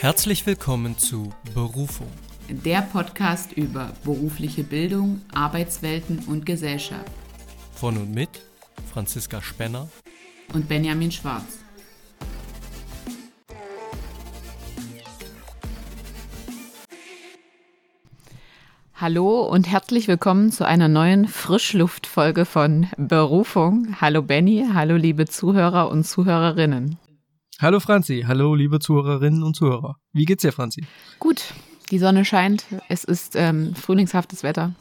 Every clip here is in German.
Herzlich willkommen zu Berufung. Der Podcast über berufliche Bildung, Arbeitswelten und Gesellschaft. Von und mit Franziska Spenner und Benjamin Schwarz. Hallo und herzlich willkommen zu einer neuen Frischluftfolge von Berufung. Hallo Benny, hallo liebe Zuhörer und Zuhörerinnen. Hallo Franzi, hallo liebe Zuhörerinnen und Zuhörer. Wie geht's dir, Franzi? Gut, die Sonne scheint, es ist ähm, frühlingshaftes Wetter.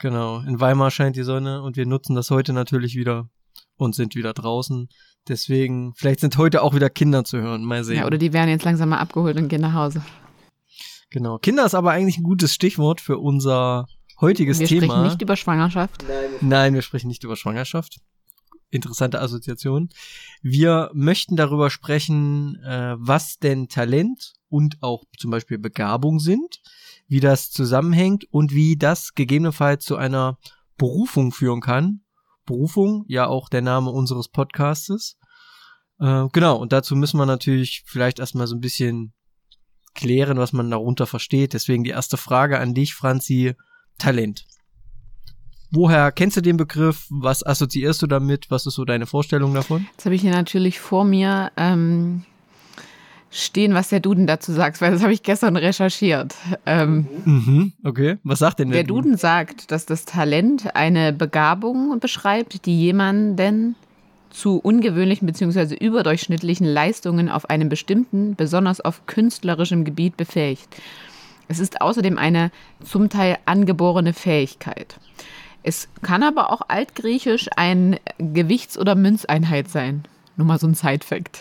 Genau, in Weimar scheint die Sonne und wir nutzen das heute natürlich wieder und sind wieder draußen. Deswegen, vielleicht sind heute auch wieder Kinder zu hören. Mal sehen. Ja, oder die werden jetzt langsam mal abgeholt und gehen nach Hause. Genau. Kinder ist aber eigentlich ein gutes Stichwort für unser heutiges wir Thema. Wir sprechen nicht über Schwangerschaft. Nein, Nein, wir sprechen nicht über Schwangerschaft interessante Assoziation. Wir möchten darüber sprechen, äh, was denn Talent und auch zum Beispiel Begabung sind, wie das zusammenhängt und wie das gegebenenfalls zu einer Berufung führen kann. Berufung, ja auch der Name unseres Podcastes. Äh, genau, und dazu müssen wir natürlich vielleicht erstmal so ein bisschen klären, was man darunter versteht. Deswegen die erste Frage an dich, Franzi. Talent. Woher kennst du den Begriff? Was assoziierst du damit? Was ist so deine Vorstellung davon? Jetzt habe ich hier natürlich vor mir ähm, stehen, was der Duden dazu sagt, weil das habe ich gestern recherchiert. Ähm, mhm, okay, was sagt denn der, der Duden? Duden sagt, dass das Talent eine Begabung beschreibt, die jemanden zu ungewöhnlichen bzw. überdurchschnittlichen Leistungen auf einem bestimmten, besonders auf künstlerischem Gebiet befähigt. Es ist außerdem eine zum Teil angeborene Fähigkeit. Es kann aber auch altgriechisch ein Gewichts- oder Münzeinheit sein. Nur mal so ein Side-Fact.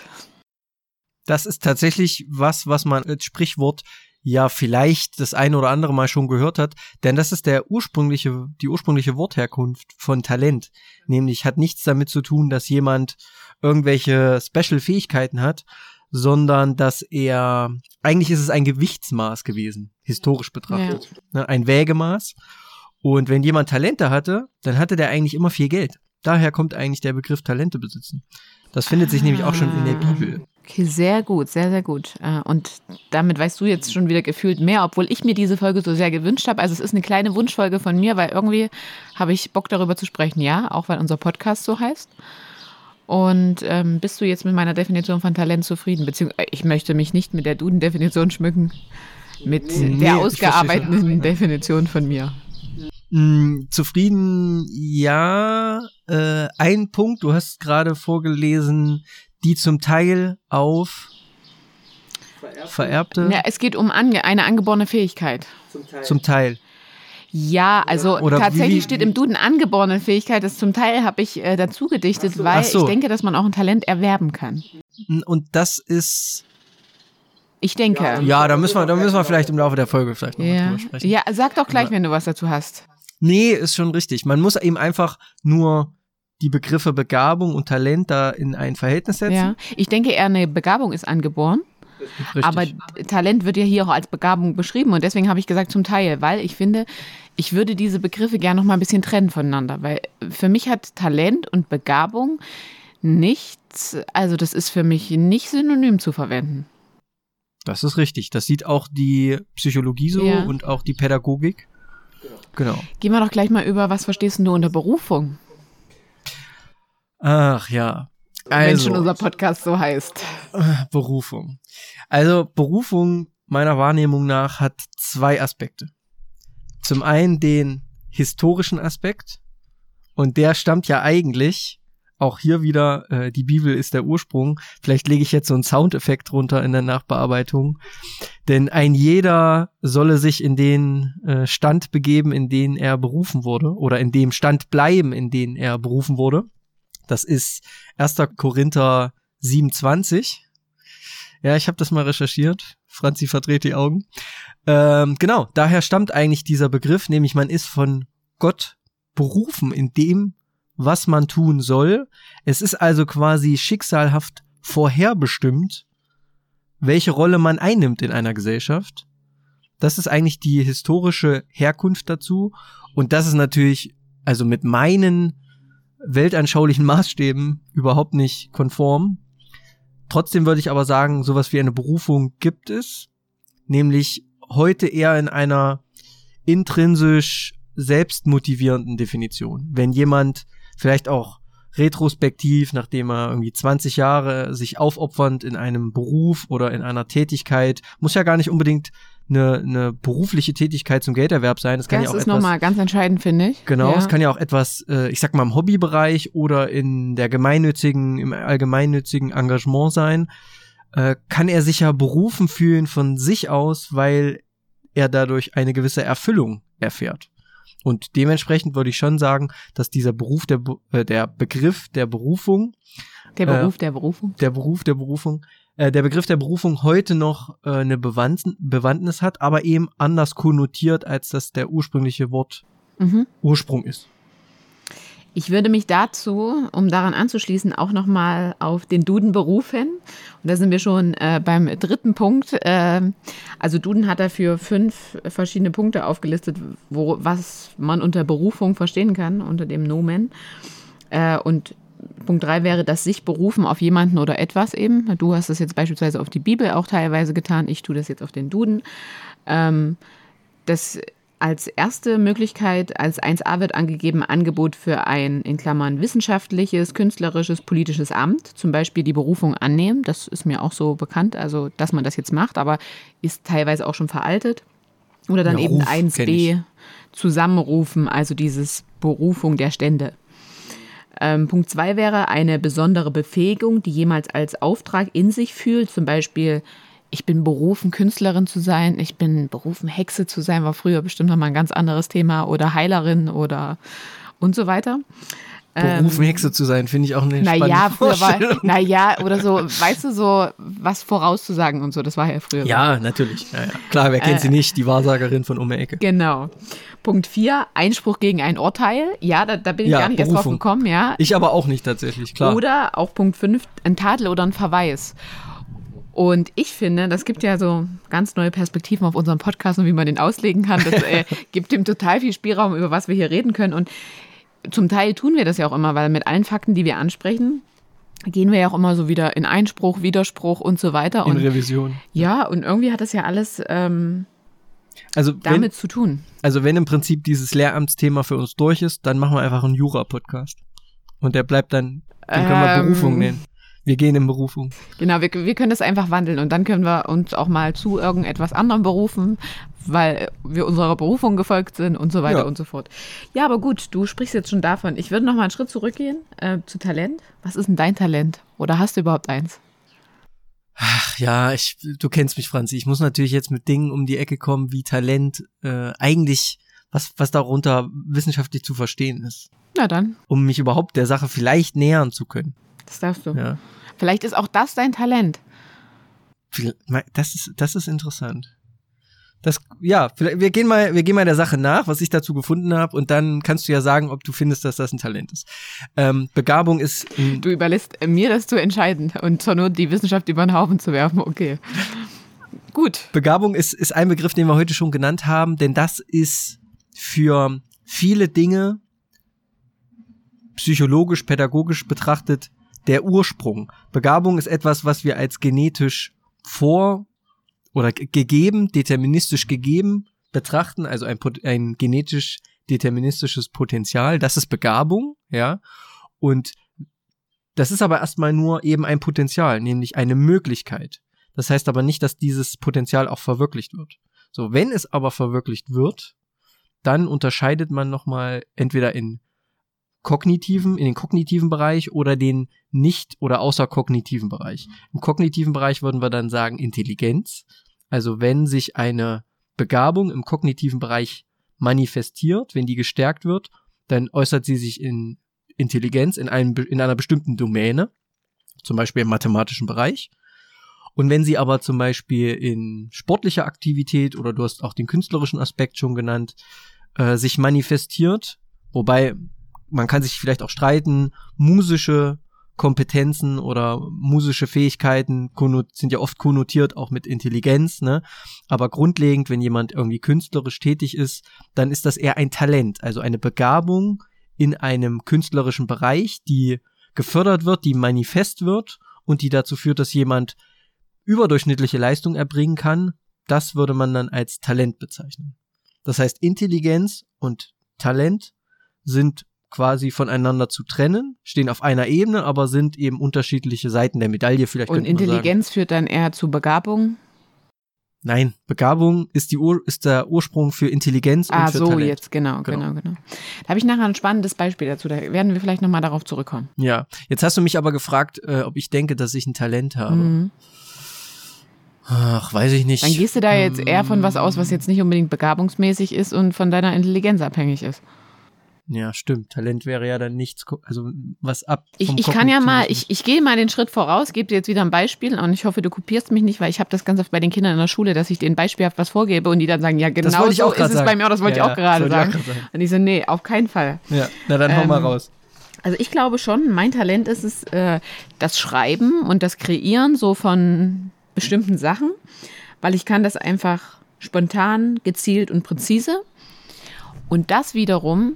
Das ist tatsächlich was, was man als Sprichwort ja vielleicht das eine oder andere Mal schon gehört hat, denn das ist der ursprüngliche, die ursprüngliche Wortherkunft von Talent. Nämlich hat nichts damit zu tun, dass jemand irgendwelche Special-Fähigkeiten hat, sondern dass er, eigentlich ist es ein Gewichtsmaß gewesen, historisch betrachtet. Ja. Ne, ein Wägemaß. Und wenn jemand Talente hatte, dann hatte der eigentlich immer viel Geld. Daher kommt eigentlich der Begriff Talente besitzen. Das findet sich ah. nämlich auch schon in der Bibel. Okay, sehr gut, sehr, sehr gut. Äh, und damit weißt du jetzt schon wieder gefühlt mehr, obwohl ich mir diese Folge so sehr gewünscht habe. Also es ist eine kleine Wunschfolge von mir, weil irgendwie habe ich Bock darüber zu sprechen, ja, auch weil unser Podcast so heißt. Und ähm, bist du jetzt mit meiner Definition von Talent zufrieden? Beziehungsweise ich möchte mich nicht mit der Duden-Definition schmücken, mit nee, der ausgearbeiteten Definition von mir. Mh, hm, zufrieden, ja. Äh, ein Punkt, du hast gerade vorgelesen, die zum Teil auf vererbte. vererbte ja, es geht um ange eine angeborene Fähigkeit. Zum Teil. Zum Teil. Ja, also Oder tatsächlich wie, steht im Duden angeborene Fähigkeit. Das zum Teil habe ich äh, dazu gedichtet, so. weil so. ich denke, dass man auch ein Talent erwerben kann. Und das ist ich denke. Ja, ja, da müssen wir, da müssen wir vielleicht im Laufe der Folge vielleicht noch ja. drüber sprechen. Ja, sag doch gleich, wenn du was dazu hast. Nee, ist schon richtig. Man muss eben einfach nur die Begriffe Begabung und Talent da in ein Verhältnis setzen. Ja, ich denke eher eine Begabung ist angeboren. Richtig. Aber Talent wird ja hier auch als Begabung beschrieben und deswegen habe ich gesagt zum Teil, weil ich finde, ich würde diese Begriffe gerne noch mal ein bisschen trennen voneinander, weil für mich hat Talent und Begabung nichts, also das ist für mich nicht synonym zu verwenden. Das ist richtig. Das sieht auch die Psychologie so ja. und auch die Pädagogik. Genau. Gehen wir doch gleich mal über, was verstehst du unter Berufung? Ach ja. Also, Wenn schon unser Podcast so heißt. Berufung. Also Berufung meiner Wahrnehmung nach hat zwei Aspekte. Zum einen den historischen Aspekt und der stammt ja eigentlich auch hier wieder, äh, die Bibel ist der Ursprung. Vielleicht lege ich jetzt so einen Soundeffekt runter in der Nachbearbeitung. Denn ein jeder solle sich in den äh, Stand begeben, in den er berufen wurde, oder in dem Stand bleiben, in den er berufen wurde. Das ist 1. Korinther 27. Ja, ich habe das mal recherchiert. Franzi verdreht die Augen. Ähm, genau, daher stammt eigentlich dieser Begriff, nämlich man ist von Gott berufen in dem, was man tun soll. Es ist also quasi schicksalhaft vorherbestimmt, welche Rolle man einnimmt in einer Gesellschaft. Das ist eigentlich die historische Herkunft dazu. Und das ist natürlich, also mit meinen weltanschaulichen Maßstäben überhaupt nicht konform. trotzdem würde ich aber sagen, sowas wie eine Berufung gibt es, nämlich heute eher in einer intrinsisch selbstmotivierenden Definition. Wenn jemand vielleicht auch retrospektiv, nachdem er irgendwie 20 Jahre sich aufopfernd in einem Beruf oder in einer Tätigkeit, muss ja gar nicht unbedingt eine, eine berufliche Tätigkeit zum Gelderwerb sein. Das kann das ja auch ist nochmal ganz entscheidend, finde ich. Genau, ja. es kann ja auch etwas, äh, ich sag mal, im Hobbybereich oder in der gemeinnützigen, im allgemeinnützigen Engagement sein, äh, kann er sich ja berufen fühlen von sich aus, weil er dadurch eine gewisse Erfüllung erfährt. Und dementsprechend würde ich schon sagen, dass dieser Beruf, der, äh, der Begriff der Berufung, Der äh, Beruf der Berufung. der Beruf der Berufung, äh, der Begriff der Berufung heute noch äh, eine Bewandtn Bewandtnis hat, aber eben anders konnotiert, als das der ursprüngliche Wort Mhm. Ursprung ist. Ich würde mich dazu, um daran anzuschließen, auch nochmal auf den Duden berufen. Und da sind wir schon äh, beim dritten Punkt. Ähm, also Duden hat dafür fünf verschiedene Punkte aufgelistet, wo, was man unter Berufung verstehen kann, unter dem Nomen. Äh, und Punkt drei wäre das sich berufen auf jemanden oder etwas eben. Du hast das jetzt beispielsweise auf die Bibel auch teilweise getan. Ich tue das jetzt auf den Duden. Ähm, das als erste Möglichkeit, als 1a wird angegeben, Angebot für ein, in Klammern, wissenschaftliches, künstlerisches, politisches Amt, zum Beispiel die Berufung annehmen. Das ist mir auch so bekannt, also dass man das jetzt macht, aber ist teilweise auch schon veraltet. Oder dann Ja, eben Ruf kenn ich. 1b, Zusammenrufen, also dieses Berufung der Stände. Ähm, Punkt 2 wäre eine besondere Befähigung, die jemals als Auftrag in sich fühlt. Zum Beispiel, ich bin berufen, Künstlerin zu sein, ich bin berufen, Hexe zu sein, war früher bestimmt nochmal ein ganz anderes Thema. Oder Heilerin oder und so weiter. Berufen, Hexe zu sein, finde ich auch eine spannende Naja, früher war, Vorstellung. naja, oder so, weißt du, so was vorauszusagen und so, das war ja früher. so. Ja, natürlich. Ja, ja. Klar, wer kennt Äh, sie nicht? Die Wahrsagerin von um die Ecke. Genau. Punkt 4, Einspruch gegen ein Urteil. Ja, da, da bin ich Ja, gar nicht erst drauf Berufung. gekommen, ja. Ich aber auch nicht tatsächlich, klar. Oder auch Punkt 5, ein Tadel oder ein Verweis. Und ich finde, das gibt ja so ganz neue Perspektiven auf unseren Podcast und wie man den auslegen kann. Das äh, gibt ihm total viel Spielraum, über was wir hier reden können. Und zum Teil tun wir das ja auch immer, weil mit allen Fakten, die wir ansprechen, gehen wir ja auch immer so wieder in Einspruch, Widerspruch und so weiter. in Und Revision. ja, und irgendwie hat das ja alles ähm, Also wenn, damit zu tun. also wenn im Prinzip dieses Lehramtsthema für uns durch ist, dann machen wir einfach einen Jura-Podcast. Und der bleibt dann, den können wir Ähm. Berufung nennen. Wir gehen in Berufung. Genau, wir, wir können das einfach wandeln und dann können wir uns auch mal zu irgendetwas anderem berufen, weil wir unserer Berufung gefolgt sind und so weiter Ja. und so fort. Ja, aber gut, du sprichst jetzt schon davon. Ich würde noch mal einen Schritt zurückgehen äh, zu Talent. Was ist denn dein Talent? Oder hast du überhaupt eins? Ach ja, ich, du kennst mich, Franzi. Ich muss natürlich jetzt mit Dingen um die Ecke kommen, wie Talent äh, eigentlich, was, was darunter wissenschaftlich zu verstehen ist. Na dann, Um mich überhaupt der Sache vielleicht nähern zu können. Das darfst du. Ja. Vielleicht ist auch das dein Talent. Das ist, das ist interessant. Das, ja, vielleicht, wir gehen mal, wir gehen mal der Sache nach, was ich dazu gefunden habe, und dann kannst du ja sagen, ob du findest, dass das ein Talent ist. Ähm, Begabung ist, Du überlässt äh, mir das zu entscheiden und zur Not die Wissenschaft über den Haufen zu werfen. Okay. Gut. Begabung ist, ist ein Begriff, den wir heute schon genannt haben, denn das ist für viele Dinge psychologisch, pädagogisch betrachtet der Ursprung. Begabung ist etwas, was wir als genetisch vor oder ge- gegeben, deterministisch gegeben betrachten, also ein, ein genetisch deterministisches Potenzial. Das ist Begabung, ja. Und das ist aber erstmal nur eben ein Potenzial, nämlich eine Möglichkeit. Das heißt aber nicht, dass dieses Potenzial auch verwirklicht wird. So, wenn es aber verwirklicht wird, dann unterscheidet man nochmal entweder in kognitiven, in den kognitiven Bereich oder den nicht oder außerkognitiven Bereich. Im kognitiven Bereich würden wir dann sagen Intelligenz. Also wenn sich eine Begabung im kognitiven Bereich manifestiert, wenn die gestärkt wird, dann äußert sie sich in Intelligenz in, einem, in einer bestimmten Domäne, zum Beispiel im mathematischen Bereich. Und wenn sie aber zum Beispiel in sportlicher Aktivität oder du hast auch den künstlerischen Aspekt schon genannt, äh, sich manifestiert, wobei man kann sich vielleicht auch streiten, musische Kompetenzen oder musische Fähigkeiten sind ja oft konnotiert auch mit Intelligenz, ne? Aber grundlegend, wenn jemand irgendwie künstlerisch tätig ist, dann ist das eher ein Talent, also eine Begabung in einem künstlerischen Bereich, die gefördert wird, die manifest wird und die dazu führt, dass jemand überdurchschnittliche Leistung erbringen kann, das würde man dann als Talent bezeichnen. Das heißt, Intelligenz und Talent sind quasi voneinander zu trennen, stehen auf einer Ebene, aber sind eben unterschiedliche Seiten der Medaille. Vielleicht Und Intelligenz führt dann eher zu Begabung. Nein, Begabung ist, die Ur ist der Ursprung für Intelligenz Ah, und für so Talent. jetzt, genau, Genau. genau, genau. Da habe ich nachher ein spannendes Beispiel dazu. Da werden wir vielleicht nochmal darauf zurückkommen. Ja, jetzt hast du mich aber gefragt, äh, ob ich denke, dass ich ein Talent habe. Mhm. Ach, weiß ich nicht. Dann gehst du da jetzt eher von was aus, was jetzt nicht unbedingt begabungsmäßig ist und von deiner Intelligenz abhängig ist. Ja, stimmt. Talent wäre ja dann nichts, also was ab. Ich, ich kann ja mal, ich, ich gehe mal den Schritt voraus, gebe dir jetzt wieder ein Beispiel und ich hoffe, du kopierst mich nicht, weil ich habe das ganz oft bei den Kindern in der Schule, dass ich denen beispielhaft was vorgebe und die dann sagen, ja genau so ist grad es bei sagen. mir, auch das wollte Ja, ich auch gerade sagen. ich auch grad sagen. Und ich so, nee, auf keinen Fall. Ja, na dann hau Ähm, mal raus. Also ich glaube schon, mein Talent ist es, äh, das Schreiben und das Kreieren so von bestimmten Sachen, weil ich kann das einfach spontan, gezielt und präzise. Und das wiederum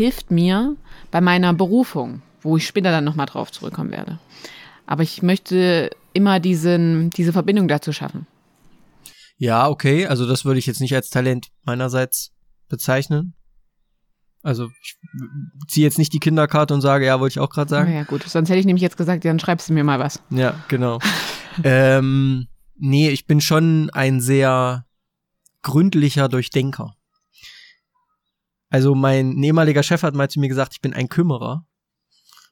hilft mir bei meiner Berufung, wo ich später dann nochmal drauf zurückkommen werde. Aber ich möchte immer diesen, diese Verbindung dazu schaffen. Ja, okay, also das würde ich jetzt nicht als Talent meinerseits bezeichnen. Also ich ziehe jetzt nicht die Kinderkarte und sage, ja, wollte ich auch gerade sagen. Ja gut, sonst hätte ich nämlich jetzt gesagt, ja, dann schreibst du mir mal was. Ja, genau. ähm, nee, ich bin schon ein sehr gründlicher Durchdenker. Also mein ehemaliger Chef hat mal zu mir gesagt, ich bin ein Kümmerer.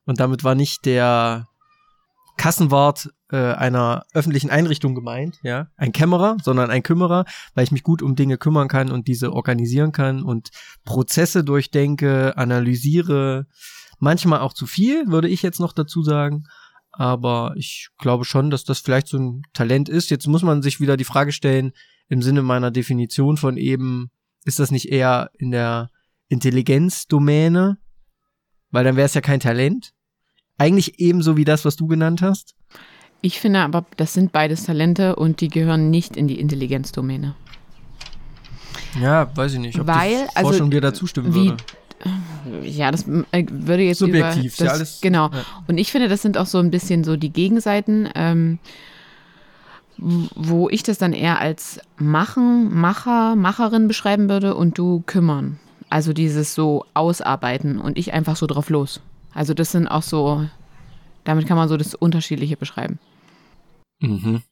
Und damit war nicht der Kassenwart äh, einer öffentlichen Einrichtung gemeint, ja, ein Kämmerer, sondern ein Kümmerer, weil ich mich gut um Dinge kümmern kann und diese organisieren kann und Prozesse durchdenke, analysiere, manchmal auch zu viel, würde ich jetzt noch dazu sagen. Aber ich glaube schon, dass das vielleicht so ein Talent ist. Jetzt muss man sich wieder die Frage stellen, im Sinne meiner Definition von eben, ist das nicht eher in der Intelligenzdomäne? Weil dann wäre es ja kein Talent. Eigentlich ebenso wie das, was du genannt hast. Ich finde aber, das sind beides Talente und die gehören nicht in die Intelligenzdomäne. Ja, weiß ich nicht, ob Weil, die also, Forschung dir dazu stimmen wie- würde. Ja, das äh, würde jetzt Subjektiv, über, ja, das, alles- genau. ja. Und ich finde, das sind auch so ein bisschen so die Gegenseiten, ähm, wo ich das dann eher als machen, Macher, Macherin beschreiben würde und du kümmern. Also dieses so ausarbeiten und ich einfach so drauf los. Also das sind auch so, damit kann man so das Unterschiedliche beschreiben. Mhm.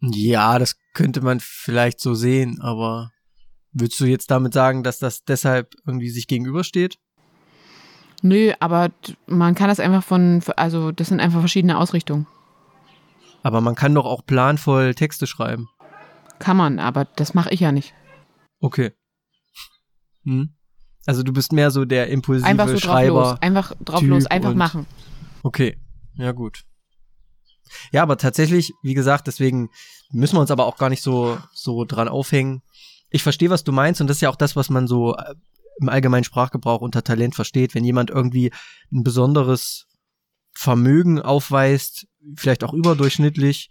Ja, das könnte man vielleicht so sehen, aber würdest du jetzt damit sagen, dass das deshalb irgendwie sich gegenübersteht? Nö, aber man kann das einfach von, also das sind einfach verschiedene Ausrichtungen. Aber man kann doch auch planvoll Texte schreiben. Kann man, aber das mache ich ja nicht. Okay. Hm? Also du bist mehr so der impulsive Einfach so drauf Schreiber. los. Einfach drauf Typ los, einfach machen. Okay, ja gut. Ja, aber tatsächlich, wie gesagt, deswegen müssen wir uns aber auch gar nicht so so dran aufhängen. Ich verstehe, was du meinst und das ist ja auch das, was man so äh, im allgemeinen Sprachgebrauch unter Talent versteht, wenn jemand irgendwie ein besonderes Vermögen aufweist, vielleicht auch überdurchschnittlich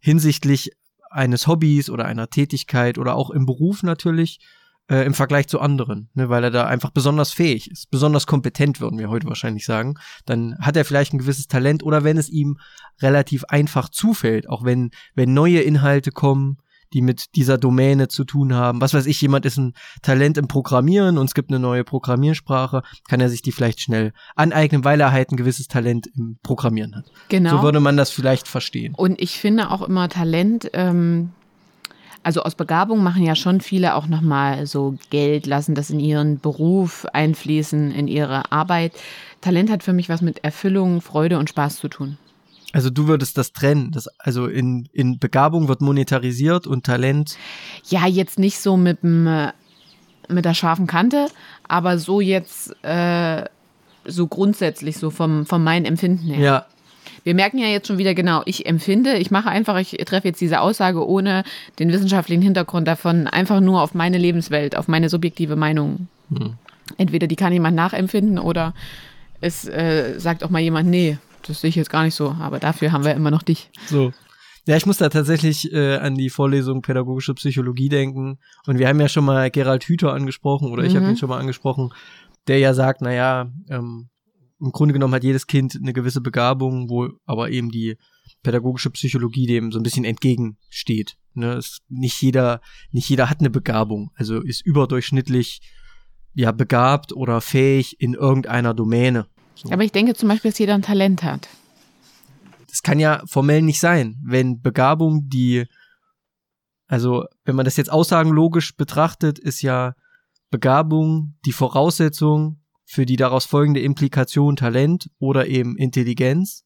hinsichtlich eines Hobbys oder einer Tätigkeit oder auch im Beruf natürlich äh, im Vergleich zu anderen, ne, weil er da einfach besonders fähig ist, besonders kompetent, würden wir heute wahrscheinlich sagen. Dann hat er vielleicht ein gewisses Talent oder wenn es ihm relativ einfach zufällt, auch wenn, wenn neue Inhalte kommen, die mit dieser Domäne zu tun haben. Was weiß ich, jemand ist ein Talent im Programmieren und es gibt eine neue Programmiersprache, kann er sich die vielleicht schnell aneignen, weil er halt ein gewisses Talent im Programmieren hat. Genau. So würde man das vielleicht verstehen. Und ich finde auch immer Talent, ähm, also aus Begabung machen ja schon viele auch nochmal so Geld, lassen das in ihren Beruf einfließen, in ihre Arbeit. Talent hat für mich was mit Erfüllung, Freude und Spaß zu tun. Also du würdest das trennen. Das, also in, in Begabung wird monetarisiert und Talent. Ja, jetzt nicht so mit, dem, mit der scharfen Kante, aber so jetzt äh, so grundsätzlich, so vom, vom meinen Empfinden her. Ja, Wir merken ja jetzt schon wieder genau, ich empfinde, ich mache einfach, ich treffe jetzt diese Aussage ohne den wissenschaftlichen Hintergrund davon, einfach nur auf meine Lebenswelt, auf meine subjektive Meinung. Hm. Entweder die kann jemand nachempfinden oder es äh, sagt auch mal jemand, nee, das sehe ich jetzt gar nicht so, aber dafür haben wir immer noch dich. so. Ja, ich muss da tatsächlich äh, an die Vorlesung Pädagogische Psychologie denken. Und wir haben ja schon mal Gerald Hüther angesprochen, oder ich habe Mhm. ihn schon mal angesprochen, der ja sagt, naja, ähm, im Grunde genommen hat jedes Kind eine gewisse Begabung, wo aber eben die pädagogische Psychologie dem so ein bisschen entgegensteht. Ne? Es, nicht jeder, nicht jeder hat eine Begabung, also ist überdurchschnittlich ja begabt oder fähig in irgendeiner Domäne. So. Aber ich denke zum Beispiel, dass jeder ein Talent hat. Das kann ja formell nicht sein, wenn Begabung die, also wenn man das jetzt aussagenlogisch betrachtet, ist ja Begabung die Voraussetzung für die daraus folgende Implikation Talent oder eben Intelligenz.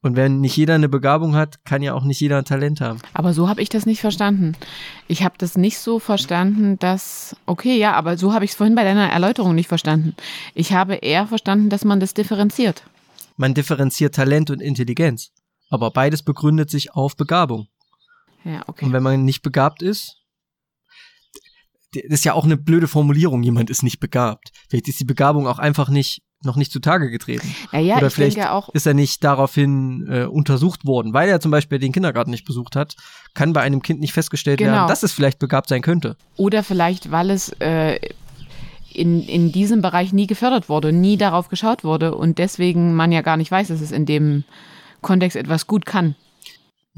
Und wenn nicht jeder eine Begabung hat, kann ja auch nicht jeder ein Talent haben. Aber so habe ich das nicht verstanden. Ich habe das nicht so verstanden, dass, okay, ja, aber so habe ich es vorhin bei deiner Erläuterung nicht verstanden. Ich habe eher verstanden, dass man das differenziert. Man differenziert Talent und Intelligenz. Aber beides begründet sich auf Begabung. Ja, okay. Und wenn man nicht begabt ist, das ist ja auch eine blöde Formulierung, jemand ist nicht begabt. Vielleicht ist die Begabung auch einfach nicht noch nicht zutage getreten. Naja, Oder ich vielleicht ist er nicht daraufhin äh, untersucht worden, weil er zum Beispiel den Kindergarten nicht besucht hat, kann bei einem Kind nicht festgestellt Genau. werden, dass es vielleicht begabt sein könnte. oder vielleicht, weil es äh, in, in diesem Bereich nie gefördert wurde, nie darauf geschaut wurde und deswegen man ja gar nicht weiß, dass es in dem Kontext etwas gut kann.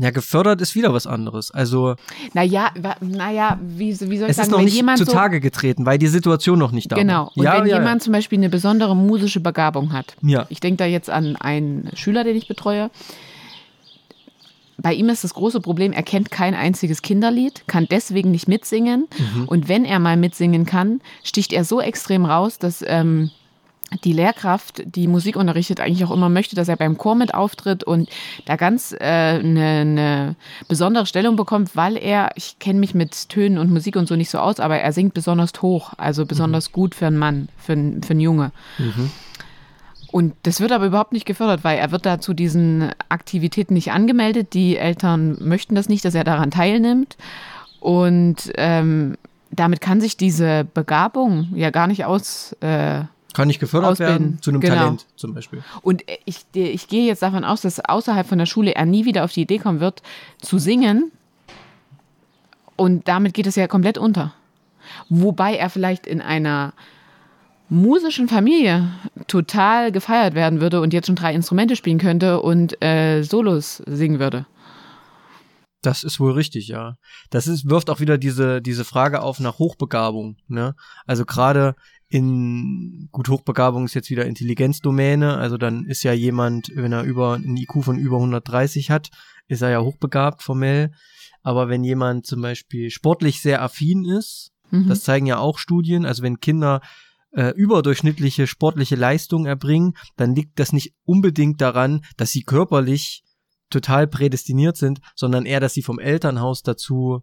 Ja, gefördert ist wieder was anderes. Also Naja, naja, wie, wie soll ich es sagen, ist noch wenn nicht jemand so zutage getreten, weil die Situation noch nicht da Genau. war. Und ja, wenn ja, jemand zum Beispiel eine besondere musische Begabung hat, Ja. ich denke da jetzt an einen Schüler, den ich betreue. Bei ihm ist das große Problem, er kennt kein einziges Kinderlied, kann deswegen nicht mitsingen. Mhm. Und wenn er mal mitsingen kann, sticht er so extrem raus, dass ähm, die Lehrkraft, die Musik unterrichtet, eigentlich auch immer möchte, dass er beim Chor mit auftritt und da ganz äh, eine, eine besondere Stellung bekommt, weil er, ich kenne mich mit Tönen und Musik und so nicht so aus, aber er singt besonders hoch, also besonders gut für einen Mann, für, einen- für einen Junge. Mhm. Und das wird aber überhaupt nicht gefördert, weil er wird da zu diesen Aktivitäten nicht angemeldet. Die Eltern möchten das nicht, dass er daran teilnimmt. Und ähm, damit kann sich diese Begabung ja gar nicht aus. Äh, Kann nicht gefördert Ausbilden. werden zu einem Genau. Talent zum Beispiel. und ich, ich gehe jetzt davon aus, dass außerhalb von der Schule er nie wieder auf die Idee kommen wird, zu singen. Und damit geht es ja komplett unter. Wobei er vielleicht in einer musischen Familie total gefeiert werden würde und jetzt schon drei Instrumente spielen könnte und äh, Solos singen würde. Das ist wohl richtig, ja. Das ist, wirft auch wieder diese, diese Frage auf nach Hochbegabung, ne? Also gerade in, gut, Hochbegabung ist jetzt wieder Intelligenzdomäne, also dann ist ja jemand, wenn er über, einen IQ von über 130 hat, ist er ja hochbegabt formell. Aber wenn jemand zum Beispiel sportlich sehr affin ist, Mhm. das zeigen ja auch Studien, also wenn Kinder äh, überdurchschnittliche sportliche Leistung erbringen, dann liegt das nicht unbedingt daran, dass sie körperlich total prädestiniert sind, sondern eher, dass sie vom Elternhaus dazu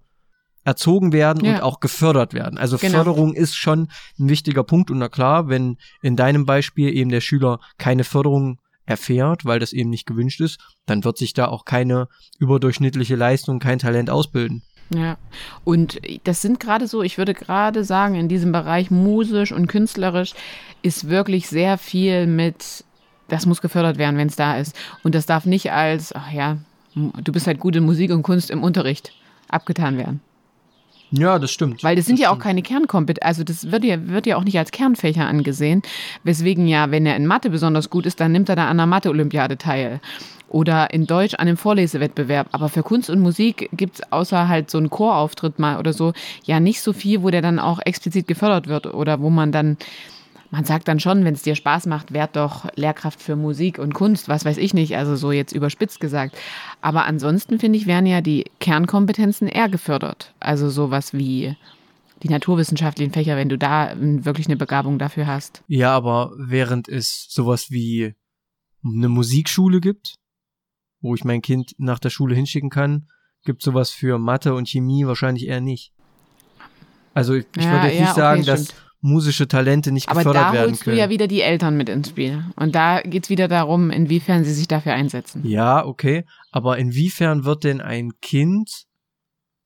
erzogen werden Ja. und auch gefördert werden. Also Genau. Förderung ist schon ein wichtiger Punkt und na klar, wenn in deinem Beispiel eben der Schüler keine Förderung erfährt, weil das eben nicht gewünscht ist, dann wird sich da auch keine überdurchschnittliche Leistung, kein Talent ausbilden. Ja, und das sind gerade so, ich würde gerade sagen, in diesem Bereich musisch und künstlerisch ist wirklich sehr viel mit, das muss gefördert werden, wenn es da ist. Und das darf nicht als, ach ja, du bist halt gut in Musik und Kunst im Unterricht abgetan werden. Ja, das stimmt. Weil das sind ja auch keine Kernkompetenzen, also das wird ja, wird ja auch nicht als Kernfächer angesehen. Weswegen ja, wenn er in Mathe besonders gut ist, dann nimmt er da an der Mathe-Olympiade teil. Oder in Deutsch an einem Vorlesewettbewerb. Aber für Kunst und Musik gibt es außer halt so einen Chorauftritt mal oder so, ja nicht so viel, wo der dann auch explizit gefördert wird oder wo man dann, man sagt dann schon, wenn es dir Spaß macht, werd doch Lehrkraft für Musik und Kunst, was weiß ich nicht, also so jetzt überspitzt gesagt. Aber ansonsten finde ich, werden ja die Kernkompetenzen eher gefördert. Also sowas wie die naturwissenschaftlichen Fächer, wenn du da ähm, wirklich eine Begabung dafür hast. Ja, aber während es sowas wie eine Musikschule gibt, wo ich mein Kind nach der Schule hinschicken kann, gibt sowas für Mathe und Chemie wahrscheinlich eher nicht. Also ich, Ja, würde jetzt ja, nicht okay, sagen, dass stimmt. Musische Talente nicht Aber gefördert da werden holst du können. ja wieder die Eltern mit ins Spiel. Und da geht es wieder darum, inwiefern sie sich dafür einsetzen. ja, okay. Aber inwiefern wird denn ein Kind,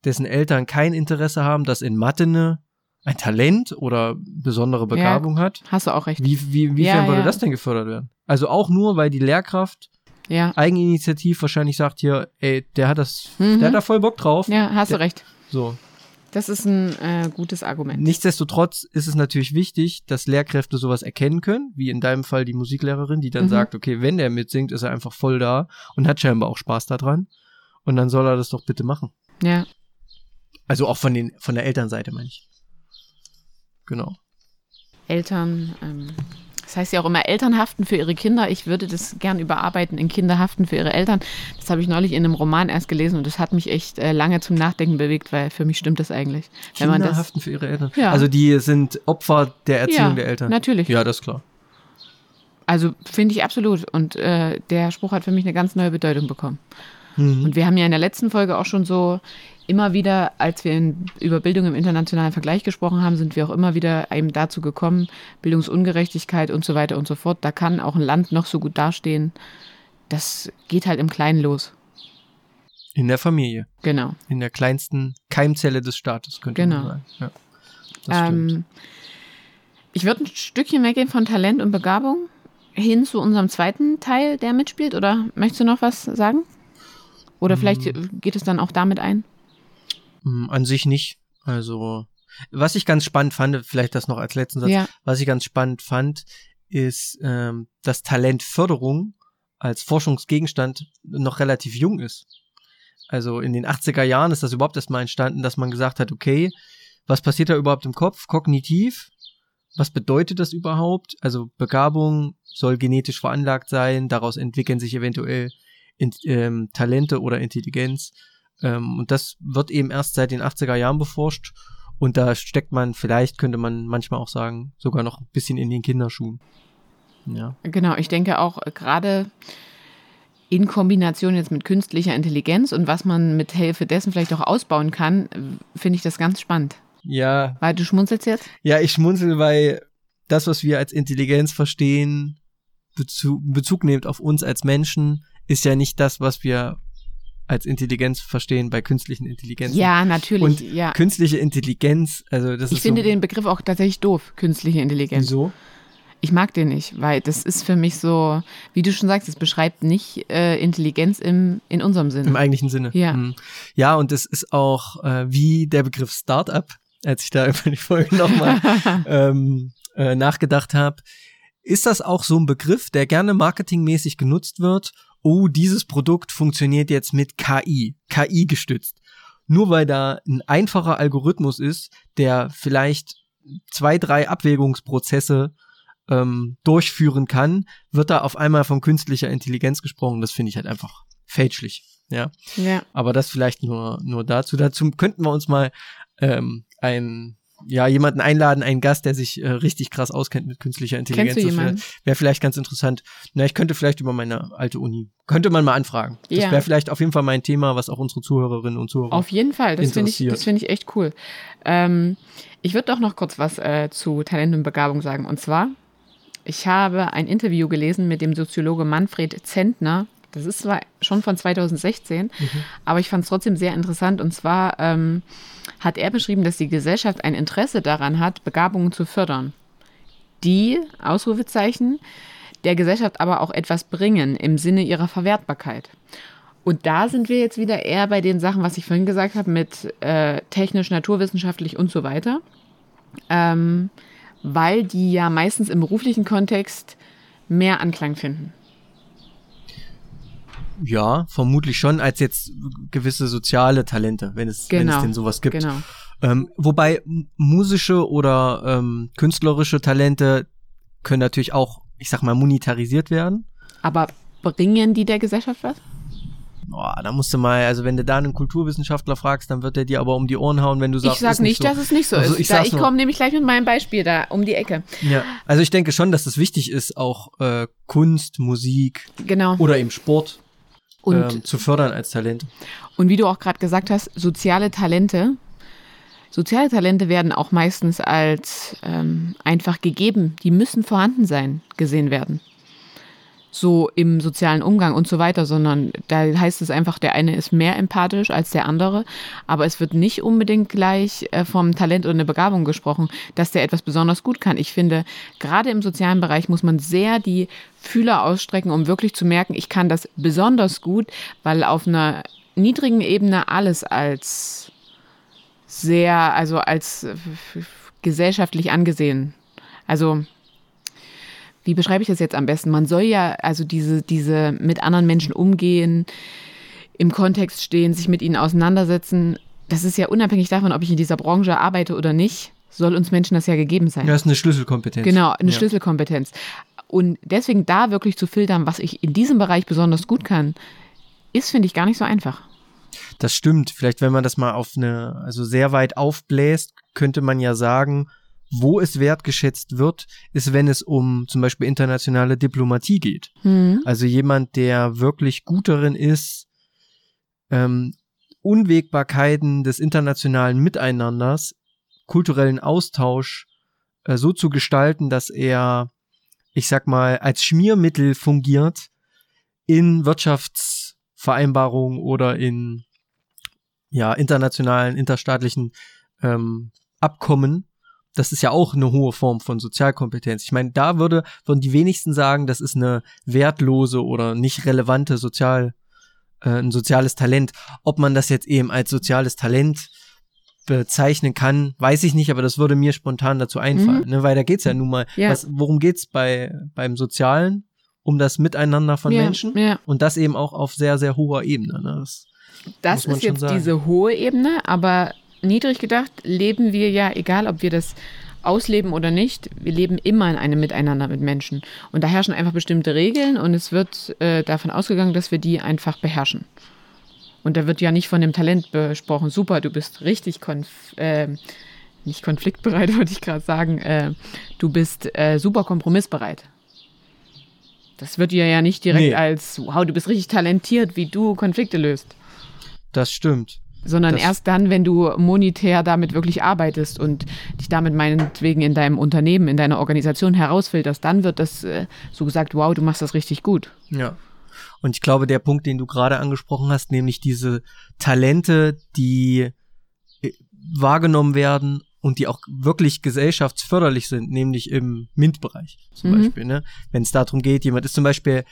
dessen Eltern kein Interesse haben, das in Mathe eine, ein Talent oder besondere Begabung hat, Hast du auch recht. wie, wie, inwiefern Ja, würde ja. das denn gefördert werden? Also auch nur, weil die Lehrkraft Ja, Eigeninitiativ wahrscheinlich sagt hier, ey, der hat das, Mhm. der hat da voll Bock drauf. ja hast du recht. So. Das ist ein äh, gutes Argument. Nichtsdestotrotz ist es natürlich wichtig, dass Lehrkräfte sowas erkennen können, wie in deinem Fall die Musiklehrerin, die dann Mhm. sagt, okay, wenn der mitsingt, ist er einfach voll da und hat scheinbar auch Spaß daran. Und dann soll er das doch bitte machen. Ja. Also auch von den, von der Elternseite, meine ich. Genau. Eltern, ähm, das heißt ja auch immer Eltern haften für ihre Kinder. Ich würde das gern überarbeiten in Kinder haften für ihre Eltern. Das habe ich neulich in einem Roman erst gelesen und das hat mich echt äh, lange zum Nachdenken bewegt, weil für mich stimmt das eigentlich. Wenn man Kinder das, haften für ihre Eltern. Ja. Also die sind Opfer der Erziehung Ja, der Eltern. natürlich. Ja, das ist klar. also finde ich absolut. Und äh, der Spruch hat für mich eine ganz neue Bedeutung bekommen. Mhm. Und wir haben ja in der letzten Folge auch schon so immer wieder, als wir in, über Bildung im internationalen Vergleich gesprochen haben, sind wir auch immer wieder eben dazu gekommen, Bildungsungerechtigkeit und so weiter und so fort. Da kann auch ein Land noch so gut dastehen. Das geht halt im Kleinen los. In der Familie. Genau. In der kleinsten Keimzelle des Staates, könnte Genau. man sagen. Ja. Das stimmt. Ähm, ich würde ein Stückchen weggehen von Talent und Begabung hin zu unserem zweiten Teil, der mitspielt. Oder möchtest du noch was sagen? Oder vielleicht geht es dann auch damit ein? An sich nicht. Also, was ich ganz spannend fand, vielleicht das noch als letzten Satz, Ja. was ich ganz spannend fand, ist, ähm, dass Talentförderung als Forschungsgegenstand noch relativ jung ist. Also in den 80er Jahren ist das überhaupt erst mal entstanden, dass man gesagt hat, okay, was passiert da überhaupt im Kopf, kognitiv? Was bedeutet das überhaupt? Also Begabung soll genetisch veranlagt sein, daraus entwickeln sich eventuell in, ähm, Talente oder Intelligenz. Ähm, und das wird eben erst seit den 80er Jahren beforscht. Und da steckt man, vielleicht könnte man manchmal auch sagen, sogar noch ein bisschen in den Kinderschuhen. Ja. Genau, ich denke auch äh, gerade in Kombination jetzt mit künstlicher Intelligenz und was man mit Hilfe dessen vielleicht auch ausbauen kann, finde ich das ganz spannend. Ja, Weil du schmunzelst jetzt? ja, ich schmunzel, weil das, was wir als Intelligenz verstehen, Bezug, Bezug nehmt auf uns als Menschen, ist ja nicht das, was wir als Intelligenz verstehen bei künstlichen Intelligenzen. Ja, natürlich. Und ja. Künstliche Intelligenz, also das Ich ist finde so, den Begriff auch tatsächlich doof, künstliche Intelligenz. Wieso? Ich mag den nicht, weil das ist für mich so, wie du schon sagst, es beschreibt nicht äh, Intelligenz im, in unserem Sinne. Im eigentlichen Sinne. Ja. Mhm. Ja, und es ist auch äh, wie der Begriff Startup, als ich da über die Folge nochmal ähm, äh, nachgedacht habe. Ist das auch so ein Begriff, der gerne marketingmäßig genutzt wird? Oh, dieses Produkt funktioniert jetzt mit KI, KI gestützt. Nur weil da ein einfacher Algorithmus ist, der vielleicht zwei, drei Abwägungsprozesse ähm, durchführen kann, wird da auf einmal von künstlicher Intelligenz gesprochen. Das finde ich halt einfach fälschlich. Ja, ja. aber das vielleicht nur nur dazu. Dazu könnten wir uns mal ähm, ein ja jemanden einladen, einen Gast, der sich äh, richtig krass auskennt mit künstlicher Intelligenz. Kennst du Das wäre jemanden? wär vielleicht ganz interessant. Na, ich könnte vielleicht über meine alte Uni könnte man mal anfragen. Das Ja. wäre vielleicht auf jeden Fall mein Thema, was auch unsere Zuhörerinnen und Zuhörer. Auf jeden Fall, das finde ich, das finde ich echt cool. Ähm, ich würde doch noch kurz was äh, zu Talent und Begabung sagen. Und zwar, ich habe ein Interview gelesen mit dem Soziologe Manfred Zentner. Das ist zwar schon von 2016, aber ich fand es trotzdem sehr interessant. Und zwar ähm, hat er beschrieben, dass die Gesellschaft ein Interesse daran hat, Begabungen zu fördern. Die, Ausrufezeichen, der Gesellschaft aber auch etwas bringen im Sinne ihrer Verwertbarkeit. Und da sind wir jetzt wieder eher bei den Sachen, was ich vorhin gesagt habe, mit äh, technisch, naturwissenschaftlich und so weiter. Ähm, weil die ja meistens im beruflichen Kontext mehr Anklang finden. Ja, vermutlich schon als jetzt gewisse soziale Talente, wenn es wenn es Genau. denn sowas gibt. Genau. Ähm, wobei musische oder ähm, künstlerische Talente können natürlich auch, ich sag mal, monetarisiert werden. Aber bringen die der Gesellschaft was? Boah, da musst du mal, also wenn du da einen Kulturwissenschaftler fragst, dann wird er dir aber um die Ohren hauen, wenn du sagst, ich sag ist nicht, so. dass es nicht so Also ist. ich da, ich komme nämlich gleich mit meinem Beispiel da um die Ecke. Ja, also ich denke schon, dass es wichtig ist, auch äh, Kunst, Musik Genau. oder eben Sport Und, ähm, zu fördern als Talent. und wie du auch gerade gesagt hast, soziale Talente. Soziale Talente werden auch meistens als ähm, einfach gegeben. Die müssen vorhanden sein, gesehen werden. So im sozialen Umgang und so weiter, sondern da heißt es einfach, der eine ist mehr empathisch als der andere, aber es wird nicht unbedingt gleich äh, vom Talent oder eine Begabung gesprochen, dass der etwas besonders gut kann. Ich finde, gerade im sozialen Bereich muss man sehr die Fühler ausstrecken, um wirklich zu merken, ich kann das besonders gut, weil auf einer niedrigen Ebene alles als sehr, also als äh, gesellschaftlich angesehen. Also wie beschreibe ich das jetzt am besten? Man soll ja also diese, diese mit anderen Menschen umgehen, im Kontext stehen, sich mit ihnen auseinandersetzen. Das ist ja unabhängig davon, ob ich in dieser Branche arbeite oder nicht, soll uns Menschen das ja gegeben sein. Ja, das ist eine Schlüsselkompetenz. Genau, eine ja. Schlüsselkompetenz. Und deswegen da wirklich zu filtern, was ich in diesem Bereich besonders gut kann, ist, finde ich, gar nicht so einfach. Das stimmt. Vielleicht, wenn man das mal auf eine, also sehr weit aufbläst, könnte man ja sagen, wo es wertgeschätzt wird, ist, wenn es um zum Beispiel internationale Diplomatie geht. Mhm. Also jemand, der wirklich gut darin ist, ähm, Unwägbarkeiten des internationalen Miteinanders, kulturellen Austausch äh, so zu gestalten, dass er, ich sag mal, als Schmiermittel fungiert in Wirtschaftsvereinbarungen oder in ja internationalen, interstaatlichen ähm, Abkommen. Das ist ja auch eine hohe Form von Sozialkompetenz. Ich meine, da würde, würden die wenigsten sagen, das ist eine wertlose oder nicht relevante Sozial, äh, ein soziales Talent. Ob man das jetzt eben als soziales Talent bezeichnen kann, weiß ich nicht, aber das würde mir spontan dazu einfallen, ne? weil da geht's ja nun mal, Ja. was, worum geht's bei beim Sozialen? Um das Miteinander von ja, Menschen Ja. und das eben auch auf sehr, sehr hoher Ebene. Ne? Das, Das ist jetzt diese hohe Ebene, aber niedrig gedacht leben wir ja, egal ob wir das ausleben oder nicht, wir leben immer in einem Miteinander mit Menschen. Und da herrschen einfach bestimmte Regeln und es wird äh, davon ausgegangen, dass wir die einfach beherrschen. Und da wird ja nicht von dem Talent besprochen, super, du bist richtig konf äh, nicht konfliktbereit, wollte ich gerade sagen, äh, du bist äh, super kompromissbereit. Das wird ja ja nicht direkt Nee. als, wow, du bist richtig talentiert, wie du Konflikte löst das stimmt. Sondern Das- erst dann, wenn du monetär damit wirklich arbeitest und dich damit meinetwegen in deinem Unternehmen, in deiner Organisation herausfilterst, dann wird das äh, so gesagt, wow, du machst das richtig gut. Ja. Und ich glaube, der Punkt, den du gerade angesprochen hast, nämlich diese Talente, die äh, wahrgenommen werden und die auch wirklich gesellschaftsförderlich sind, nämlich im MINT-Bereich zum Mhm. Beispiel, ne? Wenn es darum geht, jemand ist zum Beispiel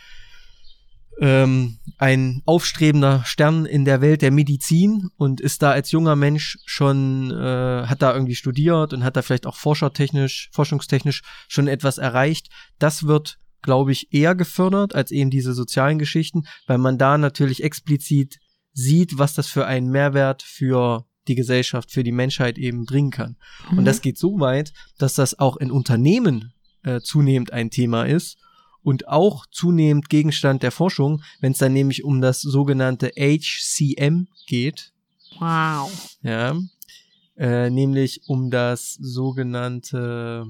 ähm, ein aufstrebender Stern in der Welt der Medizin und ist da als junger Mensch schon, äh, hat da irgendwie studiert und hat da vielleicht auch forschertechnisch, forschungstechnisch schon etwas erreicht. Das wird, glaube ich, eher gefördert als eben diese sozialen Geschichten, weil man da natürlich explizit sieht, was das für einen Mehrwert für die Gesellschaft, für die Menschheit eben bringen kann. Und das geht so weit, dass das auch in Unternehmen äh, zunehmend ein Thema ist und auch zunehmend Gegenstand der Forschung, wenn es dann nämlich um das sogenannte HCM geht, Wow. ja, äh, nämlich um das sogenannte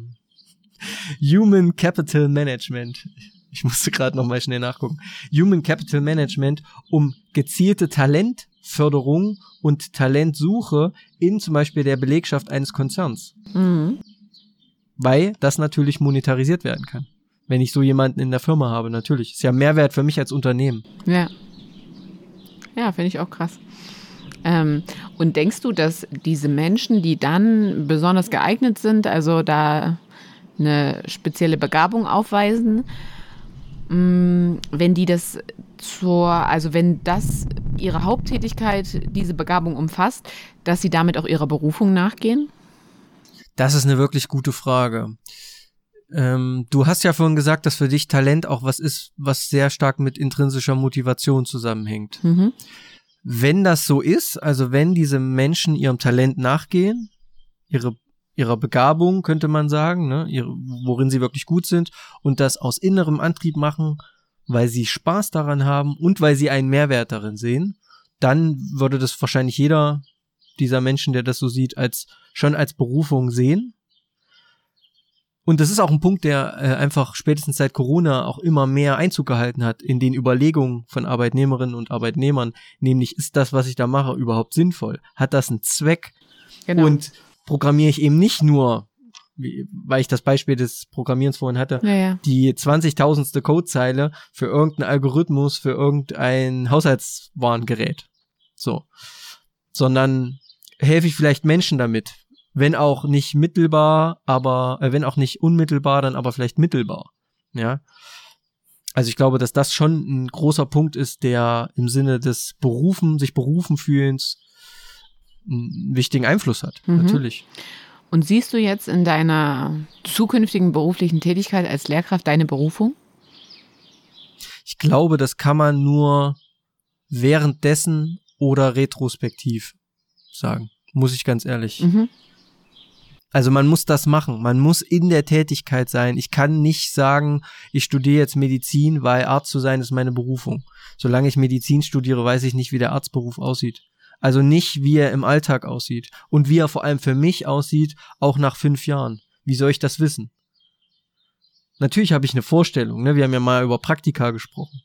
Human Capital Management. Ich musste gerade noch mal schnell nachgucken. Human Capital Management, um gezielte Talentförderung und Talentsuche in zum Beispiel der Belegschaft eines Konzerns Mhm. weil das natürlich monetarisiert werden kann. Wenn ich so jemanden in der Firma habe, natürlich. Ist ja Mehrwert für mich als Unternehmen. Ja. Ja, finde ich auch krass. Ähm, und denkst du, dass diese Menschen, die dann besonders geeignet sind, also da eine spezielle Begabung aufweisen, mh, wenn die das zur, also wenn das ihre Haupttätigkeit diese Begabung umfasst, dass sie damit auch ihrer Berufung nachgehen? Das ist eine wirklich gute Frage. Ähm, du hast ja vorhin gesagt, dass für dich Talent auch was ist, was sehr stark mit intrinsischer Motivation zusammenhängt. Mhm. Wenn das so ist, also wenn diese Menschen ihrem Talent nachgehen, ihre, ihrer Begabung, könnte man sagen, ne, ihre, worin sie wirklich gut sind und das aus innerem Antrieb machen, weil sie Spaß daran haben und weil sie einen Mehrwert darin sehen, dann würde das wahrscheinlich jeder dieser Menschen, der das so sieht, als schon als Berufung sehen. Und das ist auch ein Punkt, der äh, einfach spätestens seit Corona auch immer mehr Einzug gehalten hat in den Überlegungen von Arbeitnehmerinnen und Arbeitnehmern, nämlich ist das, was ich da mache, überhaupt sinnvoll? Hat das einen Zweck? Genau. Und programmiere ich eben nicht nur, wie, weil ich das Beispiel des Programmierens vorhin hatte, ja, ja. die 20.000ste Codezeile für irgendeinen Algorithmus, für irgendein Haushaltswarengerät. So. Sondern helfe ich vielleicht Menschen damit. Wenn auch nicht mittelbar, aber, äh, wenn auch nicht unmittelbar, dann aber vielleicht mittelbar. Ja. Also ich glaube, dass das schon ein großer Punkt ist, der im Sinne des Berufen, sich berufen fühlens einen wichtigen Einfluss hat. Mhm. Natürlich. Und siehst du jetzt in deiner zukünftigen beruflichen Tätigkeit als Lehrkraft deine Berufung? Ich glaube, das kann man nur währenddessen oder retrospektiv sagen. Muss ich ganz ehrlich. Mhm. Also man muss das machen. Man muss in der Tätigkeit sein. Ich kann nicht sagen, ich studiere jetzt Medizin, weil Arzt zu sein ist meine Berufung. Solange ich Medizin studiere, weiß ich nicht, wie der Arztberuf aussieht. Also nicht, wie er im Alltag aussieht. Und wie er vor allem für mich aussieht, auch nach fünf Jahren. Wie soll ich das wissen? Natürlich habe ich eine Vorstellung. Ne? Wir haben ja mal über Praktika gesprochen.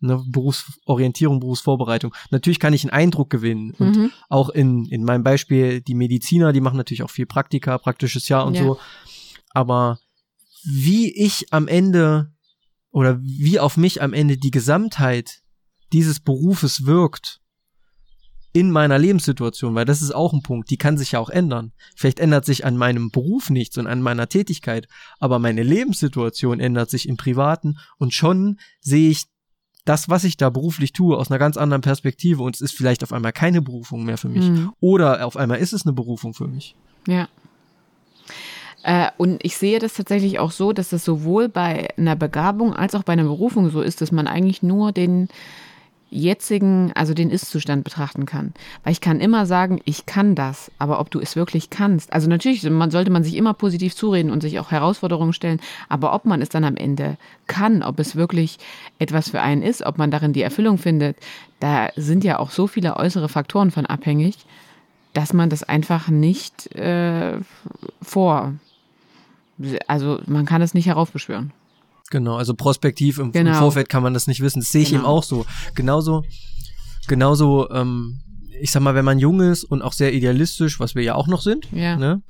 Ne? Berufsorientierung, Berufsvorbereitung. Natürlich kann ich einen Eindruck gewinnen. Und Mhm. auch in, in meinem Beispiel, die Mediziner, die machen natürlich auch viel Praktika, praktisches Jahr und Ja. so. Aber wie ich am Ende oder wie auf mich am Ende die Gesamtheit dieses Berufes wirkt in meiner Lebenssituation, weil das ist auch ein Punkt, die kann sich ja auch ändern. Vielleicht ändert sich an meinem Beruf nichts und an meiner Tätigkeit, aber meine Lebenssituation ändert sich im Privaten und schon sehe ich das, was ich da beruflich tue, aus einer ganz anderen Perspektive und es ist vielleicht auf einmal keine Berufung mehr für mich. Mhm. Oder auf einmal ist es eine Berufung für mich. Ja. Äh, und ich sehe das tatsächlich auch so, dass das sowohl bei einer Begabung als auch bei einer Berufung so ist, dass man eigentlich nur den jetzigen, also den Ist-Zustand betrachten kann. Weil ich kann immer sagen, ich kann das, aber ob du es wirklich kannst, also natürlich man, sollte man sich immer positiv zureden und sich auch Herausforderungen stellen, aber ob man es dann am Ende kann, ob es wirklich etwas für einen ist, ob man darin die Erfüllung findet, da sind ja auch so viele äußere Faktoren von abhängig, dass man das einfach nicht äh, vor, also man kann es nicht heraufbeschwören. Genau, also prospektiv im, Genau. im Vorfeld kann man das nicht wissen. Das sehe ich Genau. eben auch so. Genauso, genauso, ähm, ich sag mal, wenn man jung ist und auch sehr idealistisch, was wir ja auch noch sind, Ja. ne,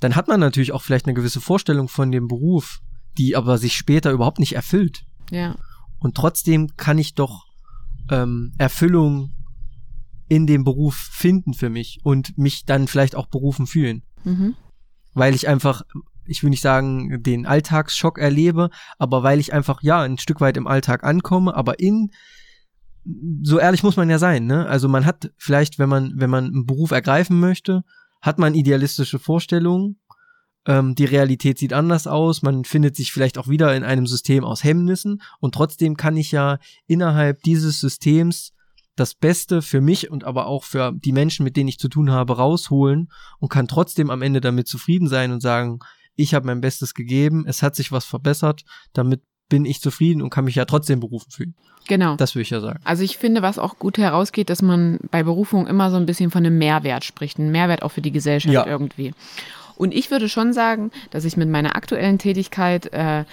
dann hat man natürlich auch vielleicht eine gewisse Vorstellung von dem Beruf, die aber sich später überhaupt nicht erfüllt. Ja. Und trotzdem kann ich doch ähm, Erfüllung in dem Beruf finden für mich und mich dann vielleicht auch berufen fühlen. Mhm. Weil ich einfach, ich will nicht sagen, den Alltagsschock erlebe, aber weil ich einfach, ja, ein Stück weit im Alltag ankomme, aber in, so ehrlich muss man ja sein, ne? Also man hat vielleicht, wenn man, wenn man einen Beruf ergreifen möchte, hat man idealistische Vorstellungen, ähm, die Realität sieht anders aus, man findet sich vielleicht auch wieder in einem System aus Hemmnissen und trotzdem kann ich ja innerhalb dieses Systems das Beste für mich und aber auch für die Menschen, mit denen ich zu tun habe, rausholen und kann trotzdem am Ende damit zufrieden sein und sagen, ich habe mein Bestes gegeben, es hat sich was verbessert, damit bin ich zufrieden und kann mich ja trotzdem berufen fühlen. Genau. Das würde ich ja sagen. Also ich finde, was auch gut herausgeht, dass man bei Berufung immer so ein bisschen von einem Mehrwert spricht, einen Mehrwert auch für die Gesellschaft Ja. irgendwie. Und ich würde schon sagen, dass ich mit meiner aktuellen Tätigkeit, äh,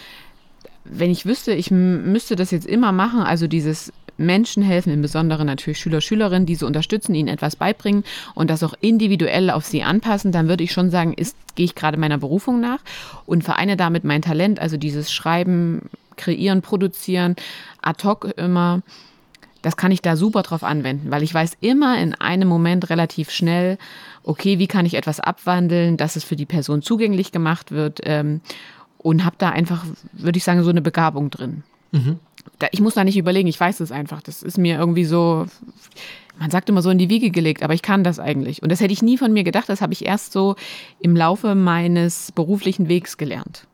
wenn ich wüsste, ich müsste das jetzt immer machen, also dieses Menschen helfen, im Besonderen natürlich Schüler, Schülerinnen, diese unterstützen, ihnen etwas beibringen und das auch individuell auf sie anpassen, dann würde ich schon sagen, ist, gehe ich gerade meiner Berufung nach und vereine damit mein Talent, also dieses Schreiben, Kreieren, Produzieren, ad hoc immer das kann ich da super drauf anwenden, weil ich weiß immer in einem Moment relativ schnell, okay, wie kann ich etwas abwandeln, dass es für die Person zugänglich gemacht wird ähm, und habe da einfach, würde ich sagen, so eine Begabung drin. Mhm. Ich muss da nicht überlegen, ich weiß es einfach. Das ist mir irgendwie so, man sagt immer so in die Wiege gelegt, aber ich kann das eigentlich. Und das hätte ich nie von mir gedacht, das habe ich erst so im Laufe meines beruflichen Wegs gelernt.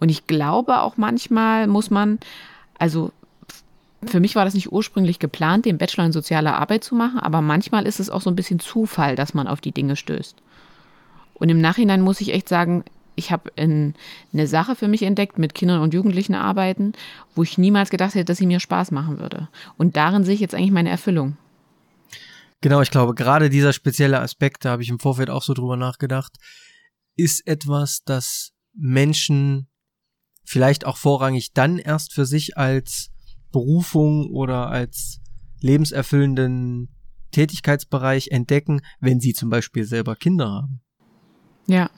Und ich glaube auch manchmal muss man, also für mich war das nicht ursprünglich geplant, den Bachelor in soziale Arbeit zu machen, aber manchmal ist es auch so ein bisschen Zufall, dass man auf die Dinge stößt. Und im Nachhinein muss ich echt sagen, ich habe in- eine Sache für mich entdeckt, mit Kindern und Jugendlichen arbeiten, wo ich niemals gedacht hätte, dass sie mir Spaß machen würde. Und darin sehe ich jetzt eigentlich meine Erfüllung. Genau, ich glaube, gerade dieser spezielle Aspekt, da habe ich im Vorfeld auch so drüber nachgedacht, ist etwas, das Menschen vielleicht auch vorrangig dann erst für sich als Berufung oder als lebenserfüllenden Tätigkeitsbereich entdecken, wenn sie zum Beispiel selber Kinder haben. Ja,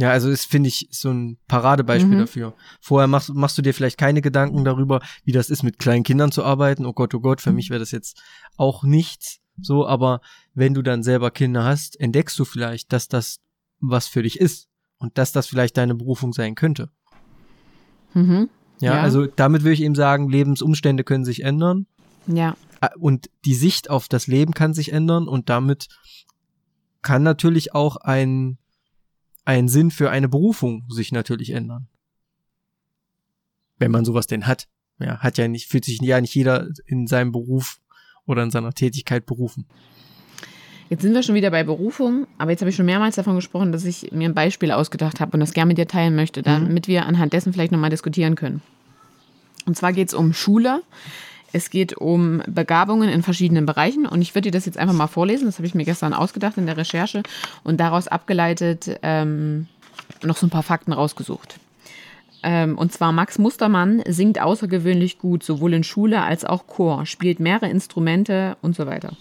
Ja, also ist, finde ich, so ein Paradebeispiel Mhm. dafür. Vorher machst, machst du dir vielleicht keine Gedanken darüber, wie das ist, mit kleinen Kindern zu arbeiten. Oh Gott, oh Gott, für mich wäre das jetzt auch nichts. So, aber wenn du dann selber Kinder hast, entdeckst du vielleicht, dass das was für dich ist. Und dass das vielleicht deine Berufung sein könnte. mhm. Ja, Ja. also damit würde ich eben sagen, Lebensumstände können sich ändern. ja, Äh, Und die Sicht auf das Leben kann sich ändern und damit kann natürlich auch ein, ein Sinn für eine Berufung sich natürlich ändern. Wenn man sowas denn hat. Ja, hat ja nicht, fühlt sich ja nicht jeder in seinem Beruf oder in seiner Tätigkeit berufen. Jetzt sind wir schon wieder bei Berufung, aber jetzt habe ich schon mehrmals davon gesprochen, dass ich mir ein Beispiel ausgedacht habe und das gerne mit dir teilen möchte, damit wir anhand dessen vielleicht nochmal diskutieren können. Und zwar geht es um Schule. Es geht um Begabungen in verschiedenen Bereichen und ich würde dir das jetzt einfach mal vorlesen. Das habe ich mir gestern ausgedacht in der Recherche und daraus abgeleitet ähm, noch so ein paar Fakten rausgesucht. Ähm, und zwar Max Mustermann singt außergewöhnlich gut, sowohl in Schule als auch Chor, spielt mehrere Instrumente und so weiter.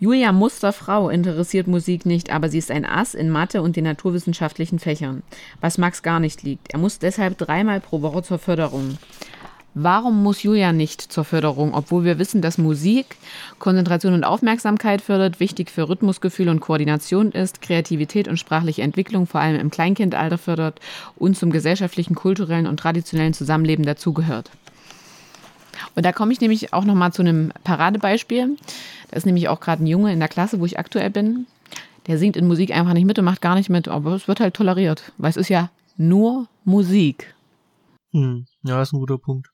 Julia Musterfrau interessiert Musik nicht, aber sie ist ein Ass in Mathe und den naturwissenschaftlichen Fächern, was Max gar nicht liegt. Er muss deshalb dreimal pro Woche zur Förderung. Warum muss Julia nicht zur Förderung, obwohl wir wissen, dass Musik Konzentration und Aufmerksamkeit fördert, wichtig für Rhythmusgefühl und Koordination ist, Kreativität und sprachliche Entwicklung vor allem im Kleinkindalter fördert und zum gesellschaftlichen, kulturellen und traditionellen Zusammenleben dazugehört? Und da komme ich nämlich auch noch mal zu einem Paradebeispiel. Da ist nämlich auch gerade ein Junge in der Klasse, wo ich aktuell bin. Der singt in Musik einfach nicht mit und macht gar nicht mit, aber es wird halt toleriert, weil es ist ja nur Musik. Hm, ja, das ist ein guter Punkt.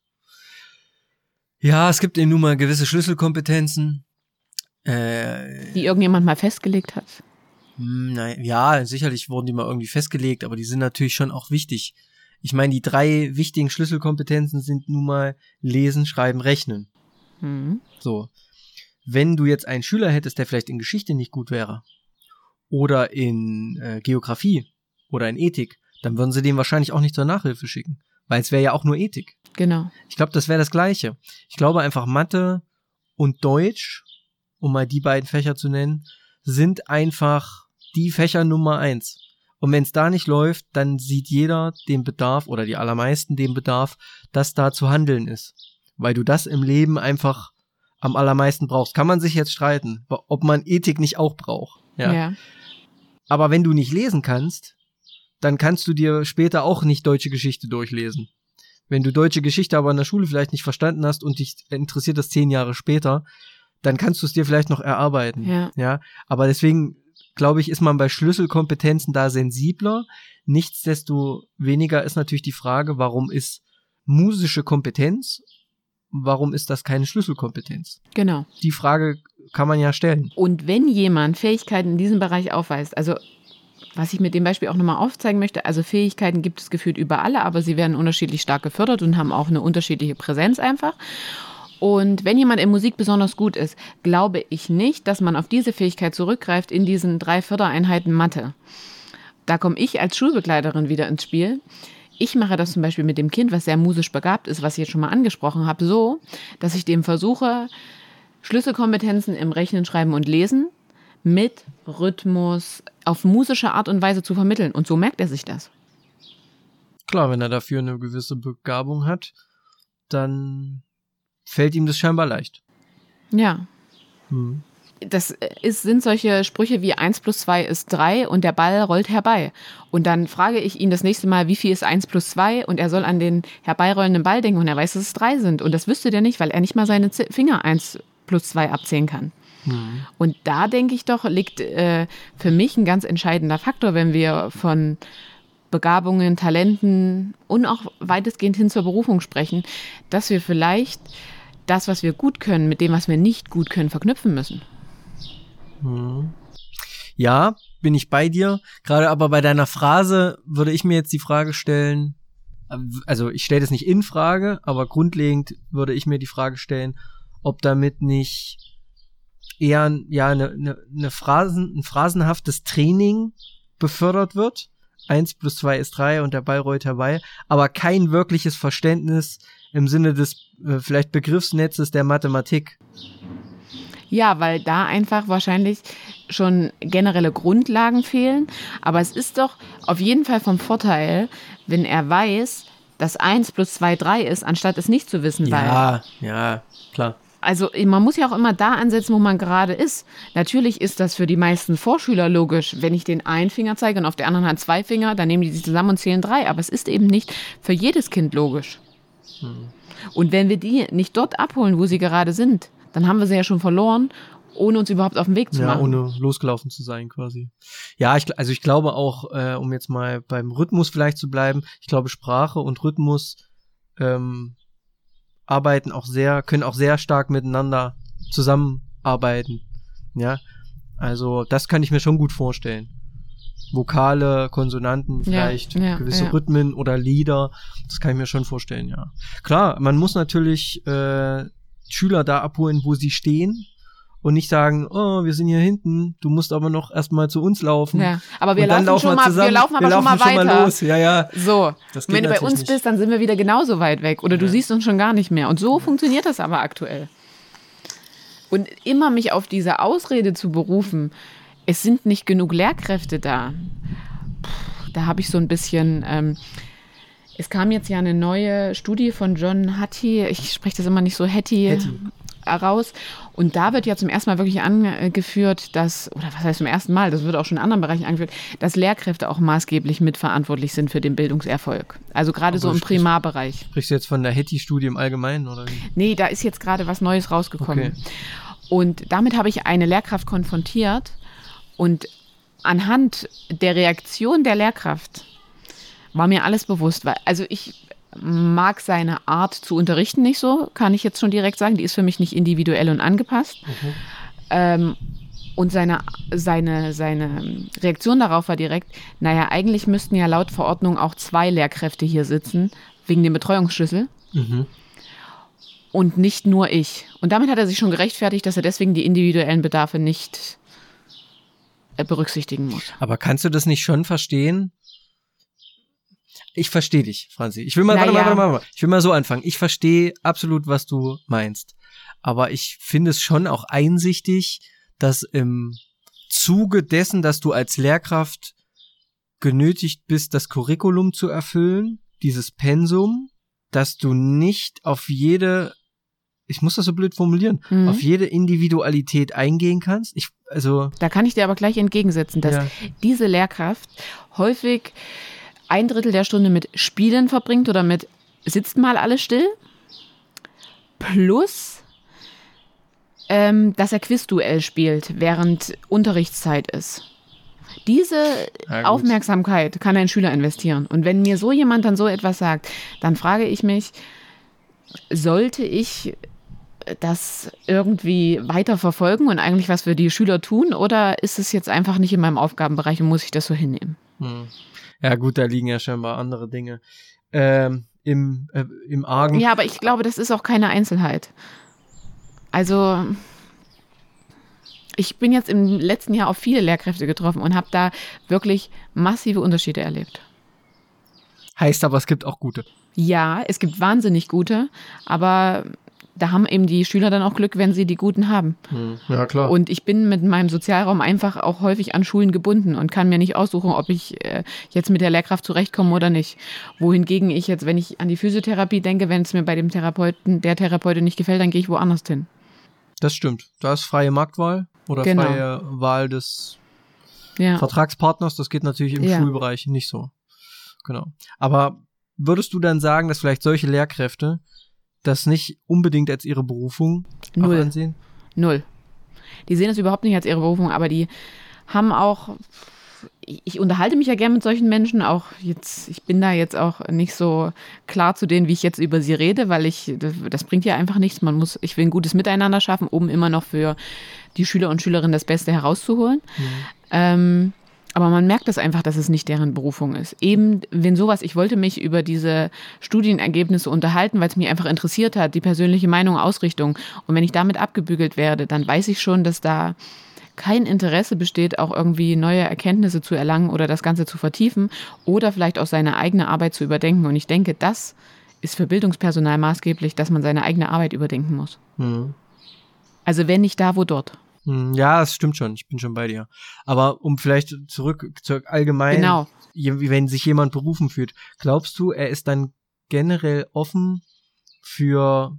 Ja, es gibt eben nun mal gewisse Schlüsselkompetenzen. Äh, die irgendjemand mal festgelegt hat. Hm, nein, ja, sicherlich wurden die mal irgendwie festgelegt, aber die sind natürlich schon auch wichtig. Ich meine, die drei wichtigen Schlüsselkompetenzen sind nun mal Lesen, Schreiben, Rechnen. Mhm. So. Wenn du jetzt einen Schüler hättest, der vielleicht in Geschichte nicht gut wäre oder in äh, Geografie oder in Ethik, dann würden sie den wahrscheinlich auch nicht zur Nachhilfe schicken, weil es wäre ja auch nur Ethik. Genau. Ich glaube, das wäre das Gleiche. Ich glaube einfach Mathe und Deutsch, um mal die beiden Fächer zu nennen, sind einfach die Fächer Nummer eins. Und wenn es da nicht läuft, dann sieht jeder den Bedarf oder die allermeisten den Bedarf, dass da zu handeln ist. Weil du das im Leben einfach am allermeisten brauchst. Kann man sich jetzt streiten, ob man Ethik nicht auch braucht. Ja. ja. Aber wenn du nicht lesen kannst, dann kannst du dir später auch nicht deutsche Geschichte durchlesen. Wenn du deutsche Geschichte aber in der Schule vielleicht nicht verstanden hast und dich interessiert das zehn Jahre später, dann kannst du es dir vielleicht noch erarbeiten. Ja. ja. Aber deswegen glaube ich, ist man bei Schlüsselkompetenzen da sensibler. Nichtsdestoweniger ist natürlich die Frage, warum ist musische Kompetenz, warum ist das keine Schlüsselkompetenz? Genau. Die Frage kann man ja stellen. Und wenn jemand Fähigkeiten in diesem Bereich aufweist, also was ich mit dem Beispiel auch nochmal aufzeigen möchte, also Fähigkeiten gibt es gefühlt überall, aber sie werden unterschiedlich stark gefördert und haben auch eine unterschiedliche Präsenz einfach. Und wenn jemand in Musik besonders gut ist, glaube ich nicht, dass man auf diese Fähigkeit zurückgreift in diesen drei Fördereinheiten Mathe. Da komme ich als Schulbegleiterin wieder ins Spiel. Ich mache das zum Beispiel mit dem Kind, was sehr musisch begabt ist, was ich jetzt schon mal angesprochen habe, so, dass ich dem versuche, Schlüsselkompetenzen im Rechnen, Schreiben und Lesen mit Rhythmus auf musische Art und Weise zu vermitteln. Und so merkt er sich das. Klar, wenn er dafür eine gewisse Begabung hat, dann fällt ihm das scheinbar leicht. Ja. Hm. Das ist, sind solche Sprüche wie 1 plus 2 ist 3 und der Ball rollt herbei. Und dann frage ich ihn das nächste Mal, wie viel ist 1 plus 2 und er soll an den herbeirollenden Ball denken und er weiß, dass es 3 sind. Und das wüsste der nicht, weil er nicht mal seine Finger 1 plus 2 abzählen kann. Hm. Und da denke ich doch, liegt äh, für mich ein ganz entscheidender Faktor, wenn wir von Begabungen, Talenten und auch weitestgehend hin zur Berufung sprechen, dass wir vielleicht das, was wir gut können, mit dem, was wir nicht gut können, verknüpfen müssen. Hm. Ja, bin ich bei dir. Gerade aber bei deiner Phrase würde ich mir jetzt die Frage stellen, also ich stelle das nicht in Frage, aber grundlegend würde ich mir die Frage stellen, ob damit nicht eher ja eine, eine, eine Phrasen, ein phrasenhaftes Training befördert wird. Eins plus zwei ist drei und der Ball rollt herbei, aber kein wirkliches Verständnis im Sinne des äh, vielleicht Begriffsnetzes der Mathematik. Ja, weil da einfach wahrscheinlich schon generelle Grundlagen fehlen. Aber es ist doch auf jeden Fall vom Vorteil, wenn er weiß, dass 1 plus 2 3 ist, anstatt es nicht zu wissen. Ja, ja, klar. Also man muss ja auch immer da ansetzen, wo man gerade ist. Natürlich ist das für die meisten Vorschüler logisch. Wenn ich den einen Finger zeige und auf der anderen Hand zwei Finger, dann nehmen die sich zusammen und zählen drei. Aber es ist eben nicht für jedes Kind logisch. Hm. Und wenn wir die nicht dort abholen, wo sie gerade sind, dann haben wir sie ja schon verloren ohne uns überhaupt auf den Weg zu ja, machen. ohne losgelaufen zu sein quasi. Ja, ich, also ich glaube auch, äh, um jetzt mal beim Rhythmus vielleicht zu bleiben, ich glaube Sprache und Rhythmus ähm, arbeiten auch sehr, können auch sehr stark miteinander zusammenarbeiten. Ja, also das kann ich mir schon gut vorstellen. Vokale, Konsonanten, vielleicht ja, gewisse ja. Rhythmen oder Lieder, das kann ich mir schon vorstellen, ja. Klar, man muss natürlich äh, Schüler da abholen, wo sie stehen und nicht sagen, oh, wir sind hier hinten, du musst aber noch erstmal zu uns laufen. Ja, aber wir laufen, laufen schon wir mal, zusammen, wir laufen aber schon mal weiter. los. Ja, ja. So, wenn du bei uns nicht. bist, dann sind wir wieder genauso weit weg oder du Ja. siehst uns schon gar nicht mehr. Und so funktioniert das aber aktuell. Und immer mich auf diese Ausrede zu berufen, es sind nicht genug Lehrkräfte da. Puh, Da habe ich so ein bisschen. Ähm, es kam jetzt ja eine neue Studie von John Hattie, ich spreche das immer nicht so Hattie, Hattie. Raus. Und da wird ja zum ersten Mal wirklich angeführt, dass, oder was heißt zum ersten Mal, das wird auch schon in anderen Bereichen angeführt, dass Lehrkräfte auch maßgeblich mitverantwortlich sind für den Bildungserfolg. Also gerade so Aber im sprich- Primarbereich. Sprichst du jetzt von der Hetty-Studie im Allgemeinen oder wie? Nee, da ist jetzt gerade was Neues rausgekommen. Okay. Und damit habe ich eine Lehrkraft konfrontiert und anhand der Reaktion der Lehrkraft war mir alles bewusst, weil also ich mag seine Art zu unterrichten nicht so, kann ich jetzt schon direkt sagen. Die ist für mich nicht individuell und angepasst. Ähm, und seine, seine, seine Reaktion darauf war direkt, naja, eigentlich müssten ja laut Verordnung auch zwei Lehrkräfte hier sitzen, wegen dem Betreuungsschlüssel Mhm. und nicht nur ich. Und damit hat er sich schon gerechtfertigt, dass er deswegen die individuellen Bedarfe nicht äh, berücksichtigen muss. Aber kannst du das nicht schon verstehen? Ich verstehe dich, Franzi. Ich will mal, warte ja. warte warte mal. Ich will mal so anfangen. Ich verstehe absolut, was du meinst. Aber ich finde es schon auch einsichtig, dass im Zuge dessen, dass du als Lehrkraft genötigt bist, das Curriculum zu erfüllen, dieses Pensum, dass du nicht auf jede, ich muss das so blöd formulieren, Mhm. auf jede Individualität eingehen kannst. Ich, also, Da kann ich dir aber gleich entgegensetzen, dass Ja. diese Lehrkraft häufig ein Drittel der Stunde mit Spielen verbringt oder mit sitzt mal alle still. Plus, ähm, dass er Quizduell spielt, während Unterrichtszeit ist. Diese Ja. Aufmerksamkeit kann ein Schüler investieren. Und wenn mir so jemand dann so etwas sagt, dann frage ich mich, sollte ich das irgendwie weiter verfolgen und eigentlich was für die Schüler tun oder ist es jetzt einfach nicht in meinem Aufgabenbereich und muss ich das so hinnehmen? Hm. Ja, gut, da liegen ja scheinbar andere Dinge. Ähm, im, äh, Im Argen. Ja, aber ich glaube, das ist auch keine Einzelheit. Also ich bin jetzt im letzten Jahr auf viele Lehrkräfte getroffen und habe da wirklich massive Unterschiede erlebt. Heißt aber, es gibt auch gute. Ja, es gibt wahnsinnig gute, aber da haben eben die Schüler dann auch Glück, wenn sie die guten haben. Ja, klar. Und ich bin mit meinem Sozialraum einfach auch häufig an Schulen gebunden und kann mir nicht aussuchen, ob ich äh, jetzt mit der Lehrkraft zurechtkomme oder nicht. Wohingegen ich jetzt, wenn ich an die Physiotherapie denke, wenn es mir bei dem Therapeuten, der Therapeutin nicht gefällt, dann gehe ich woanders hin. das stimmt. Da ist freie Marktwahl oder Genau. freie Wahl des Ja. Vertragspartners. Das geht natürlich im Ja. Schulbereich nicht so. Genau. Aber würdest du dann sagen, dass vielleicht solche Lehrkräfte das nicht unbedingt als ihre Berufung Null. ansehen? Null. Die sehen es überhaupt nicht als ihre Berufung, aber die haben auch. Ich, unterhalte mich ja gern mit solchen Menschen, auch jetzt, ich bin da jetzt auch nicht so klar zu denen, wie ich jetzt über sie rede, weil ich, das, bringt ja einfach nichts. Man muss, ich will ein gutes Miteinander schaffen, um immer noch für die Schüler und Schülerinnen das Beste herauszuholen. Ähm, aber man merkt das einfach, dass es nicht deren Berufung ist. Eben, wenn sowas, ich wollte mich über diese Studienergebnisse unterhalten, weil es mich einfach interessiert hat, die persönliche Meinung, Ausrichtung. Und wenn ich damit abgebügelt werde, dann weiß ich schon, dass da kein Interesse besteht, auch irgendwie neue Erkenntnisse zu erlangen oder das Ganze zu vertiefen oder vielleicht auch seine eigene Arbeit zu überdenken. Und ich denke, das ist für Bildungspersonal maßgeblich, dass man seine eigene Arbeit überdenken muss. Hm. Also wenn nicht da, wo dort. Hm, Ja, das stimmt schon. Ich bin schon bei dir. Aber um vielleicht zurück zur allgemeinen, Genau. wenn sich jemand berufen fühlt, glaubst du, er ist dann generell offen für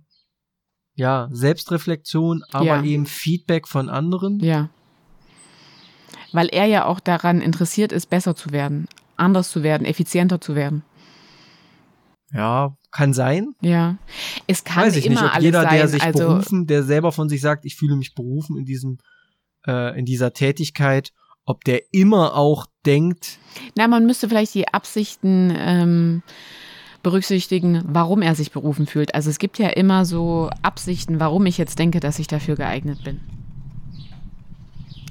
ja Selbstreflexion, aber Ja. eben Feedback von anderen? Ja. Weil er ja auch daran interessiert ist, besser zu werden, anders zu werden, effizienter zu werden. Ja, kann sein. Ja. Es kann Weiß ich immer nicht, ob jeder, sein. der sich also, berufen, der selber von sich sagt, ich fühle mich berufen in diesem, äh, in dieser Tätigkeit, ob der immer auch denkt, na, man müsste vielleicht die Absichten ähm, berücksichtigen, warum er sich berufen fühlt. Also es gibt ja immer so Absichten, warum ich jetzt denke, dass ich dafür geeignet bin.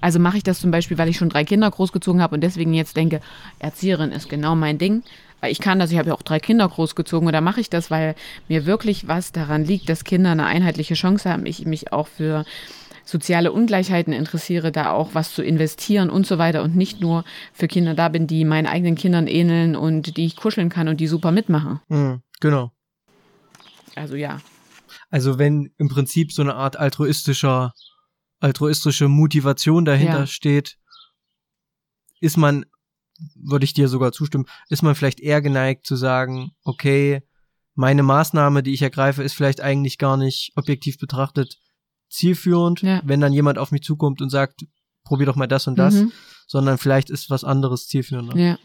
Also mache ich das zum Beispiel, weil ich schon drei Kinder großgezogen habe und deswegen jetzt denke, Erzieherin ist genau mein Ding. Weil ich kann das, ich habe ja auch drei Kinder großgezogen oder mache ich das, weil mir wirklich was daran liegt, dass Kinder eine einheitliche Chance haben. Ich mich auch für soziale Ungleichheiten interessiere, da auch was zu investieren und so weiter und nicht nur für Kinder da bin, die meinen eigenen Kindern ähneln und die ich kuscheln kann und die super mitmachen. hm, genau. Also ja. Also wenn im Prinzip so eine Art altruistischer, altruistische Motivation dahinter Ja. steht, ist man, würde ich dir sogar zustimmen, ist man vielleicht eher geneigt zu sagen, okay, meine Maßnahme, die ich ergreife, ist vielleicht eigentlich gar nicht objektiv betrachtet zielführend, Ja. wenn dann jemand auf mich zukommt und sagt, probier doch mal das und das, Mhm. sondern vielleicht ist was anderes zielführender. Ja.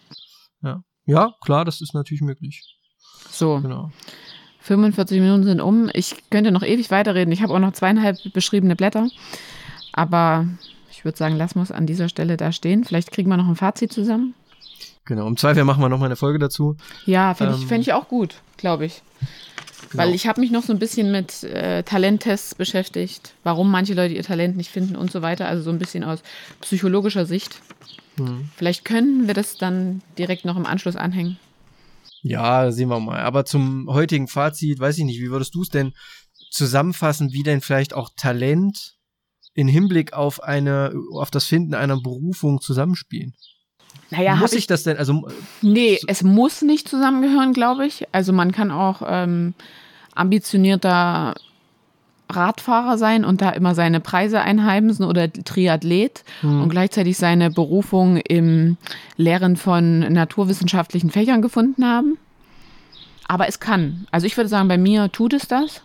Ja, klar, das ist natürlich möglich. So, Genau. 45 Minuten sind um. Ich könnte noch ewig weiterreden. Ich habe auch noch zweieinhalb beschriebene Blätter. Aber ich würde sagen, lassen wir es an dieser Stelle da stehen. Vielleicht kriegen wir noch ein Fazit zusammen. Genau. Im Zweifel machen wir noch mal eine Folge dazu. Ja, fände ich, Ähm, fänd ich auch gut, glaube ich. Genau. Weil ich habe mich noch so ein bisschen mit äh, Talenttests beschäftigt, warum manche Leute ihr Talent nicht finden und so weiter. Also so ein bisschen aus psychologischer Sicht. Hm. Vielleicht können wir das dann direkt noch im Anschluss anhängen. Ja, sehen wir mal. Aber zum heutigen Fazit, weiß ich nicht, wie würdest du es denn zusammenfassen, wie denn vielleicht auch Talent in Hinblick auf eine, auf das Finden einer Berufung zusammenspielen? Naja, Muss hab ich das denn, also Nee, es muss nicht zusammengehören, glaube ich. Also man kann auch ähm, ambitionierter Radfahrer sein und da immer seine Preise einheimsen oder Triathlet Hm. und gleichzeitig seine Berufung im Lehren von naturwissenschaftlichen Fächern gefunden haben. Aber es kann. Also ich würde sagen, bei mir tut es das.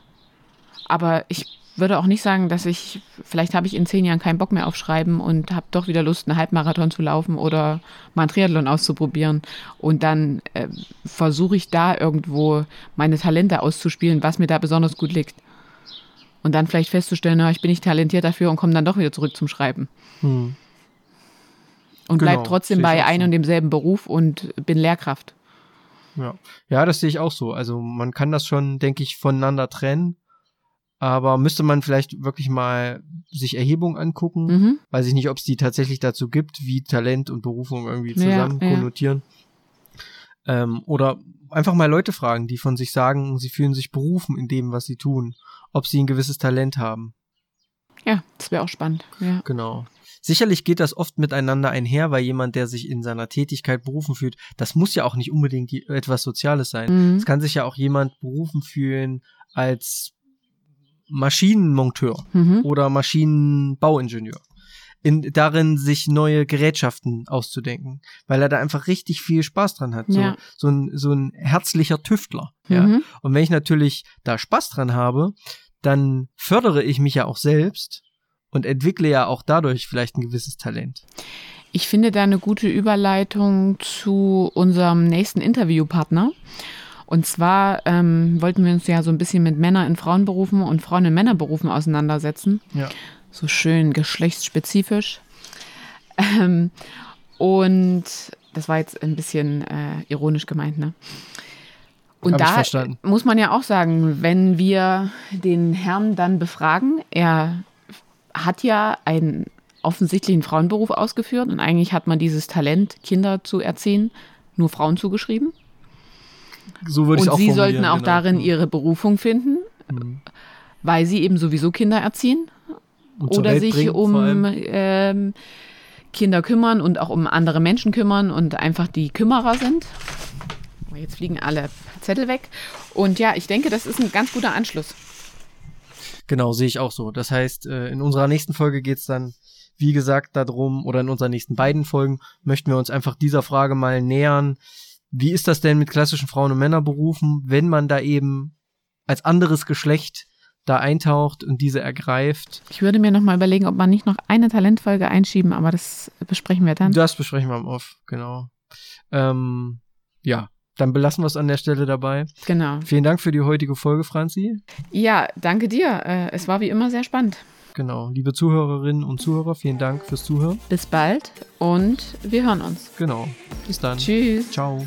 Aber ich würde auch nicht sagen, dass ich, vielleicht habe ich in zehn Jahren keinen Bock mehr auf Schreiben und habe doch wieder Lust, einen Halbmarathon zu laufen oder mal einen Triathlon auszuprobieren. Und dann äh, versuche ich da irgendwo meine Talente auszuspielen, was mir da besonders gut liegt. Und dann vielleicht festzustellen, na, ich bin nicht talentiert dafür und komme dann doch wieder zurück zum Schreiben. hm. Und Genau, bleib trotzdem bei einem so. und demselben Beruf und bin Lehrkraft. ja. ja, das sehe ich auch so. Also man kann das schon, denke ich, voneinander trennen. Aber müsste man vielleicht wirklich mal sich Erhebungen angucken. Mhm. Weiß ich nicht, ob es die tatsächlich dazu gibt, wie Talent und Berufung irgendwie Ja, zusammen ja. konnotieren. Ähm, oder einfach mal Leute fragen, die von sich sagen, sie fühlen sich berufen in dem, was sie tun. Ob sie ein gewisses Talent haben. Ja, das wäre auch spannend. Ja. Genau. Sicherlich geht das oft miteinander einher, weil jemand, der sich in seiner Tätigkeit berufen fühlt, das muss ja auch nicht unbedingt etwas Soziales sein. Mhm. Es kann sich ja auch jemand berufen fühlen als Maschinenmonteur Mhm. oder Maschinenbauingenieur. In, darin sich neue Gerätschaften auszudenken, weil er da einfach richtig viel Spaß dran hat. So, Ja. so, ein, so ein herzlicher Tüftler. Ja? Mhm. Und wenn ich natürlich da Spaß dran habe, dann fördere ich mich ja auch selbst und entwickle ja auch dadurch vielleicht ein gewisses Talent. Ich finde da eine gute Überleitung zu unserem nächsten Interviewpartner. Und zwar ähm, wollten wir uns ja so ein bisschen mit Männern in Frauenberufen und Frauen in Männerberufen auseinandersetzen. Ja. So schön geschlechtsspezifisch. Ähm, und das war jetzt ein bisschen äh, ironisch gemeint, ne? Und Hab da muss man ja auch sagen, wenn wir den Herrn dann befragen, er hat ja einen offensichtlichen Frauenberuf ausgeführt und eigentlich hat man dieses Talent, Kinder zu erziehen, nur Frauen zugeschrieben. So würde ich Und auch sie formulieren, sollten auch genau. darin ihre Berufung finden, Mhm. weil sie eben sowieso Kinder erziehen oder Welt sich bringen, vor um ähm, Kinder kümmern und auch um andere Menschen kümmern und einfach die Kümmerer sind. Oh, Jetzt fliegen alle Zettel weg. Und ja, ich denke, das ist ein ganz guter Anschluss. Genau, sehe ich auch so. Das heißt, äh, in unserer nächsten Folge geht's dann, wie gesagt, darum, oder in unseren nächsten beiden Folgen möchten wir uns einfach dieser Frage mal nähern. Wie ist das denn mit klassischen Frauen- und Männerberufen, wenn man da eben als anderes Geschlecht da eintaucht und diese ergreift? Ich würde mir noch mal überlegen, ob man nicht noch eine Talentfolge einschieben, aber das besprechen wir dann. Das besprechen wir am Off, genau. Ähm, ja, dann belassen wir es an der Stelle dabei. Genau. Vielen Dank für die heutige Folge, Franzi. Ja, danke dir. Äh, es war wie immer sehr spannend. Genau. Liebe Zuhörerinnen und Zuhörer, vielen Dank fürs Zuhören. Bis bald und wir hören uns. Genau. Bis dann. Tschüss. Ciao.